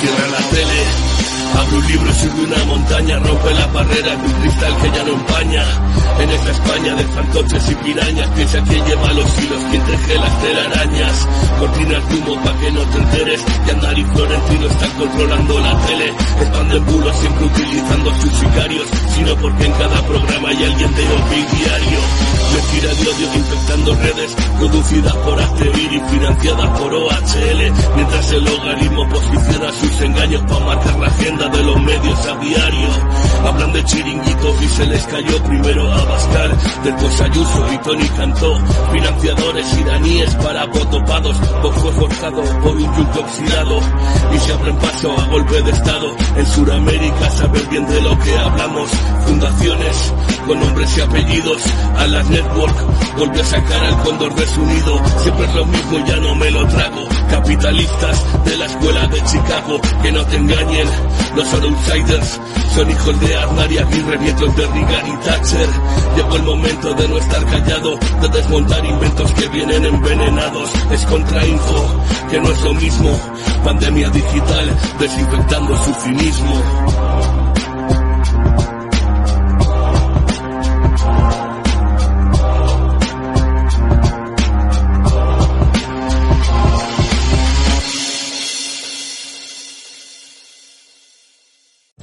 Cierra la tele, abre un libro y sube una montaña, rompe la barrera de un cristal que ya no empaña. En esta España de fantoches y pirañas, piensa quién lleva los hilos, quién teje las telarañas. Cortinas de humo pa' que no te enteres, que Andar y Florentino están controlando la tele. Expanden bulos siempre utilizando sus sicarios, sino porque en cada programa hay alguien de diario. Mentira de odio infectando redes, producidas por Actevir y financiadas por OHL, mientras el logaritmo posiciona sus engaños para marcar la agenda de los medios a diario. Hablan de chiringuitos y se les cayó primero a Bascal, después Ayuso y Tony Cantó, financiadores iraníes para potopados, vos fue forjado por un yunque oxidado. Y se abren paso a golpe de estado. En Sudamérica saber bien de lo que hablamos, fundaciones con nombres y apellidos, a las network, volvió a sacar al cóndor desunido, siempre es lo mismo ya no me lo trago, capitalistas de la escuela de Chicago, que no te engañen, son outsiders, son hijos de Aznar y Aguirre, nietos de Reagan y Thatcher, llegó el momento de no estar callado, de desmontar inventos que vienen envenenados, es contrainfo, que no es lo mismo, pandemia digital, desinfectando su cinismo.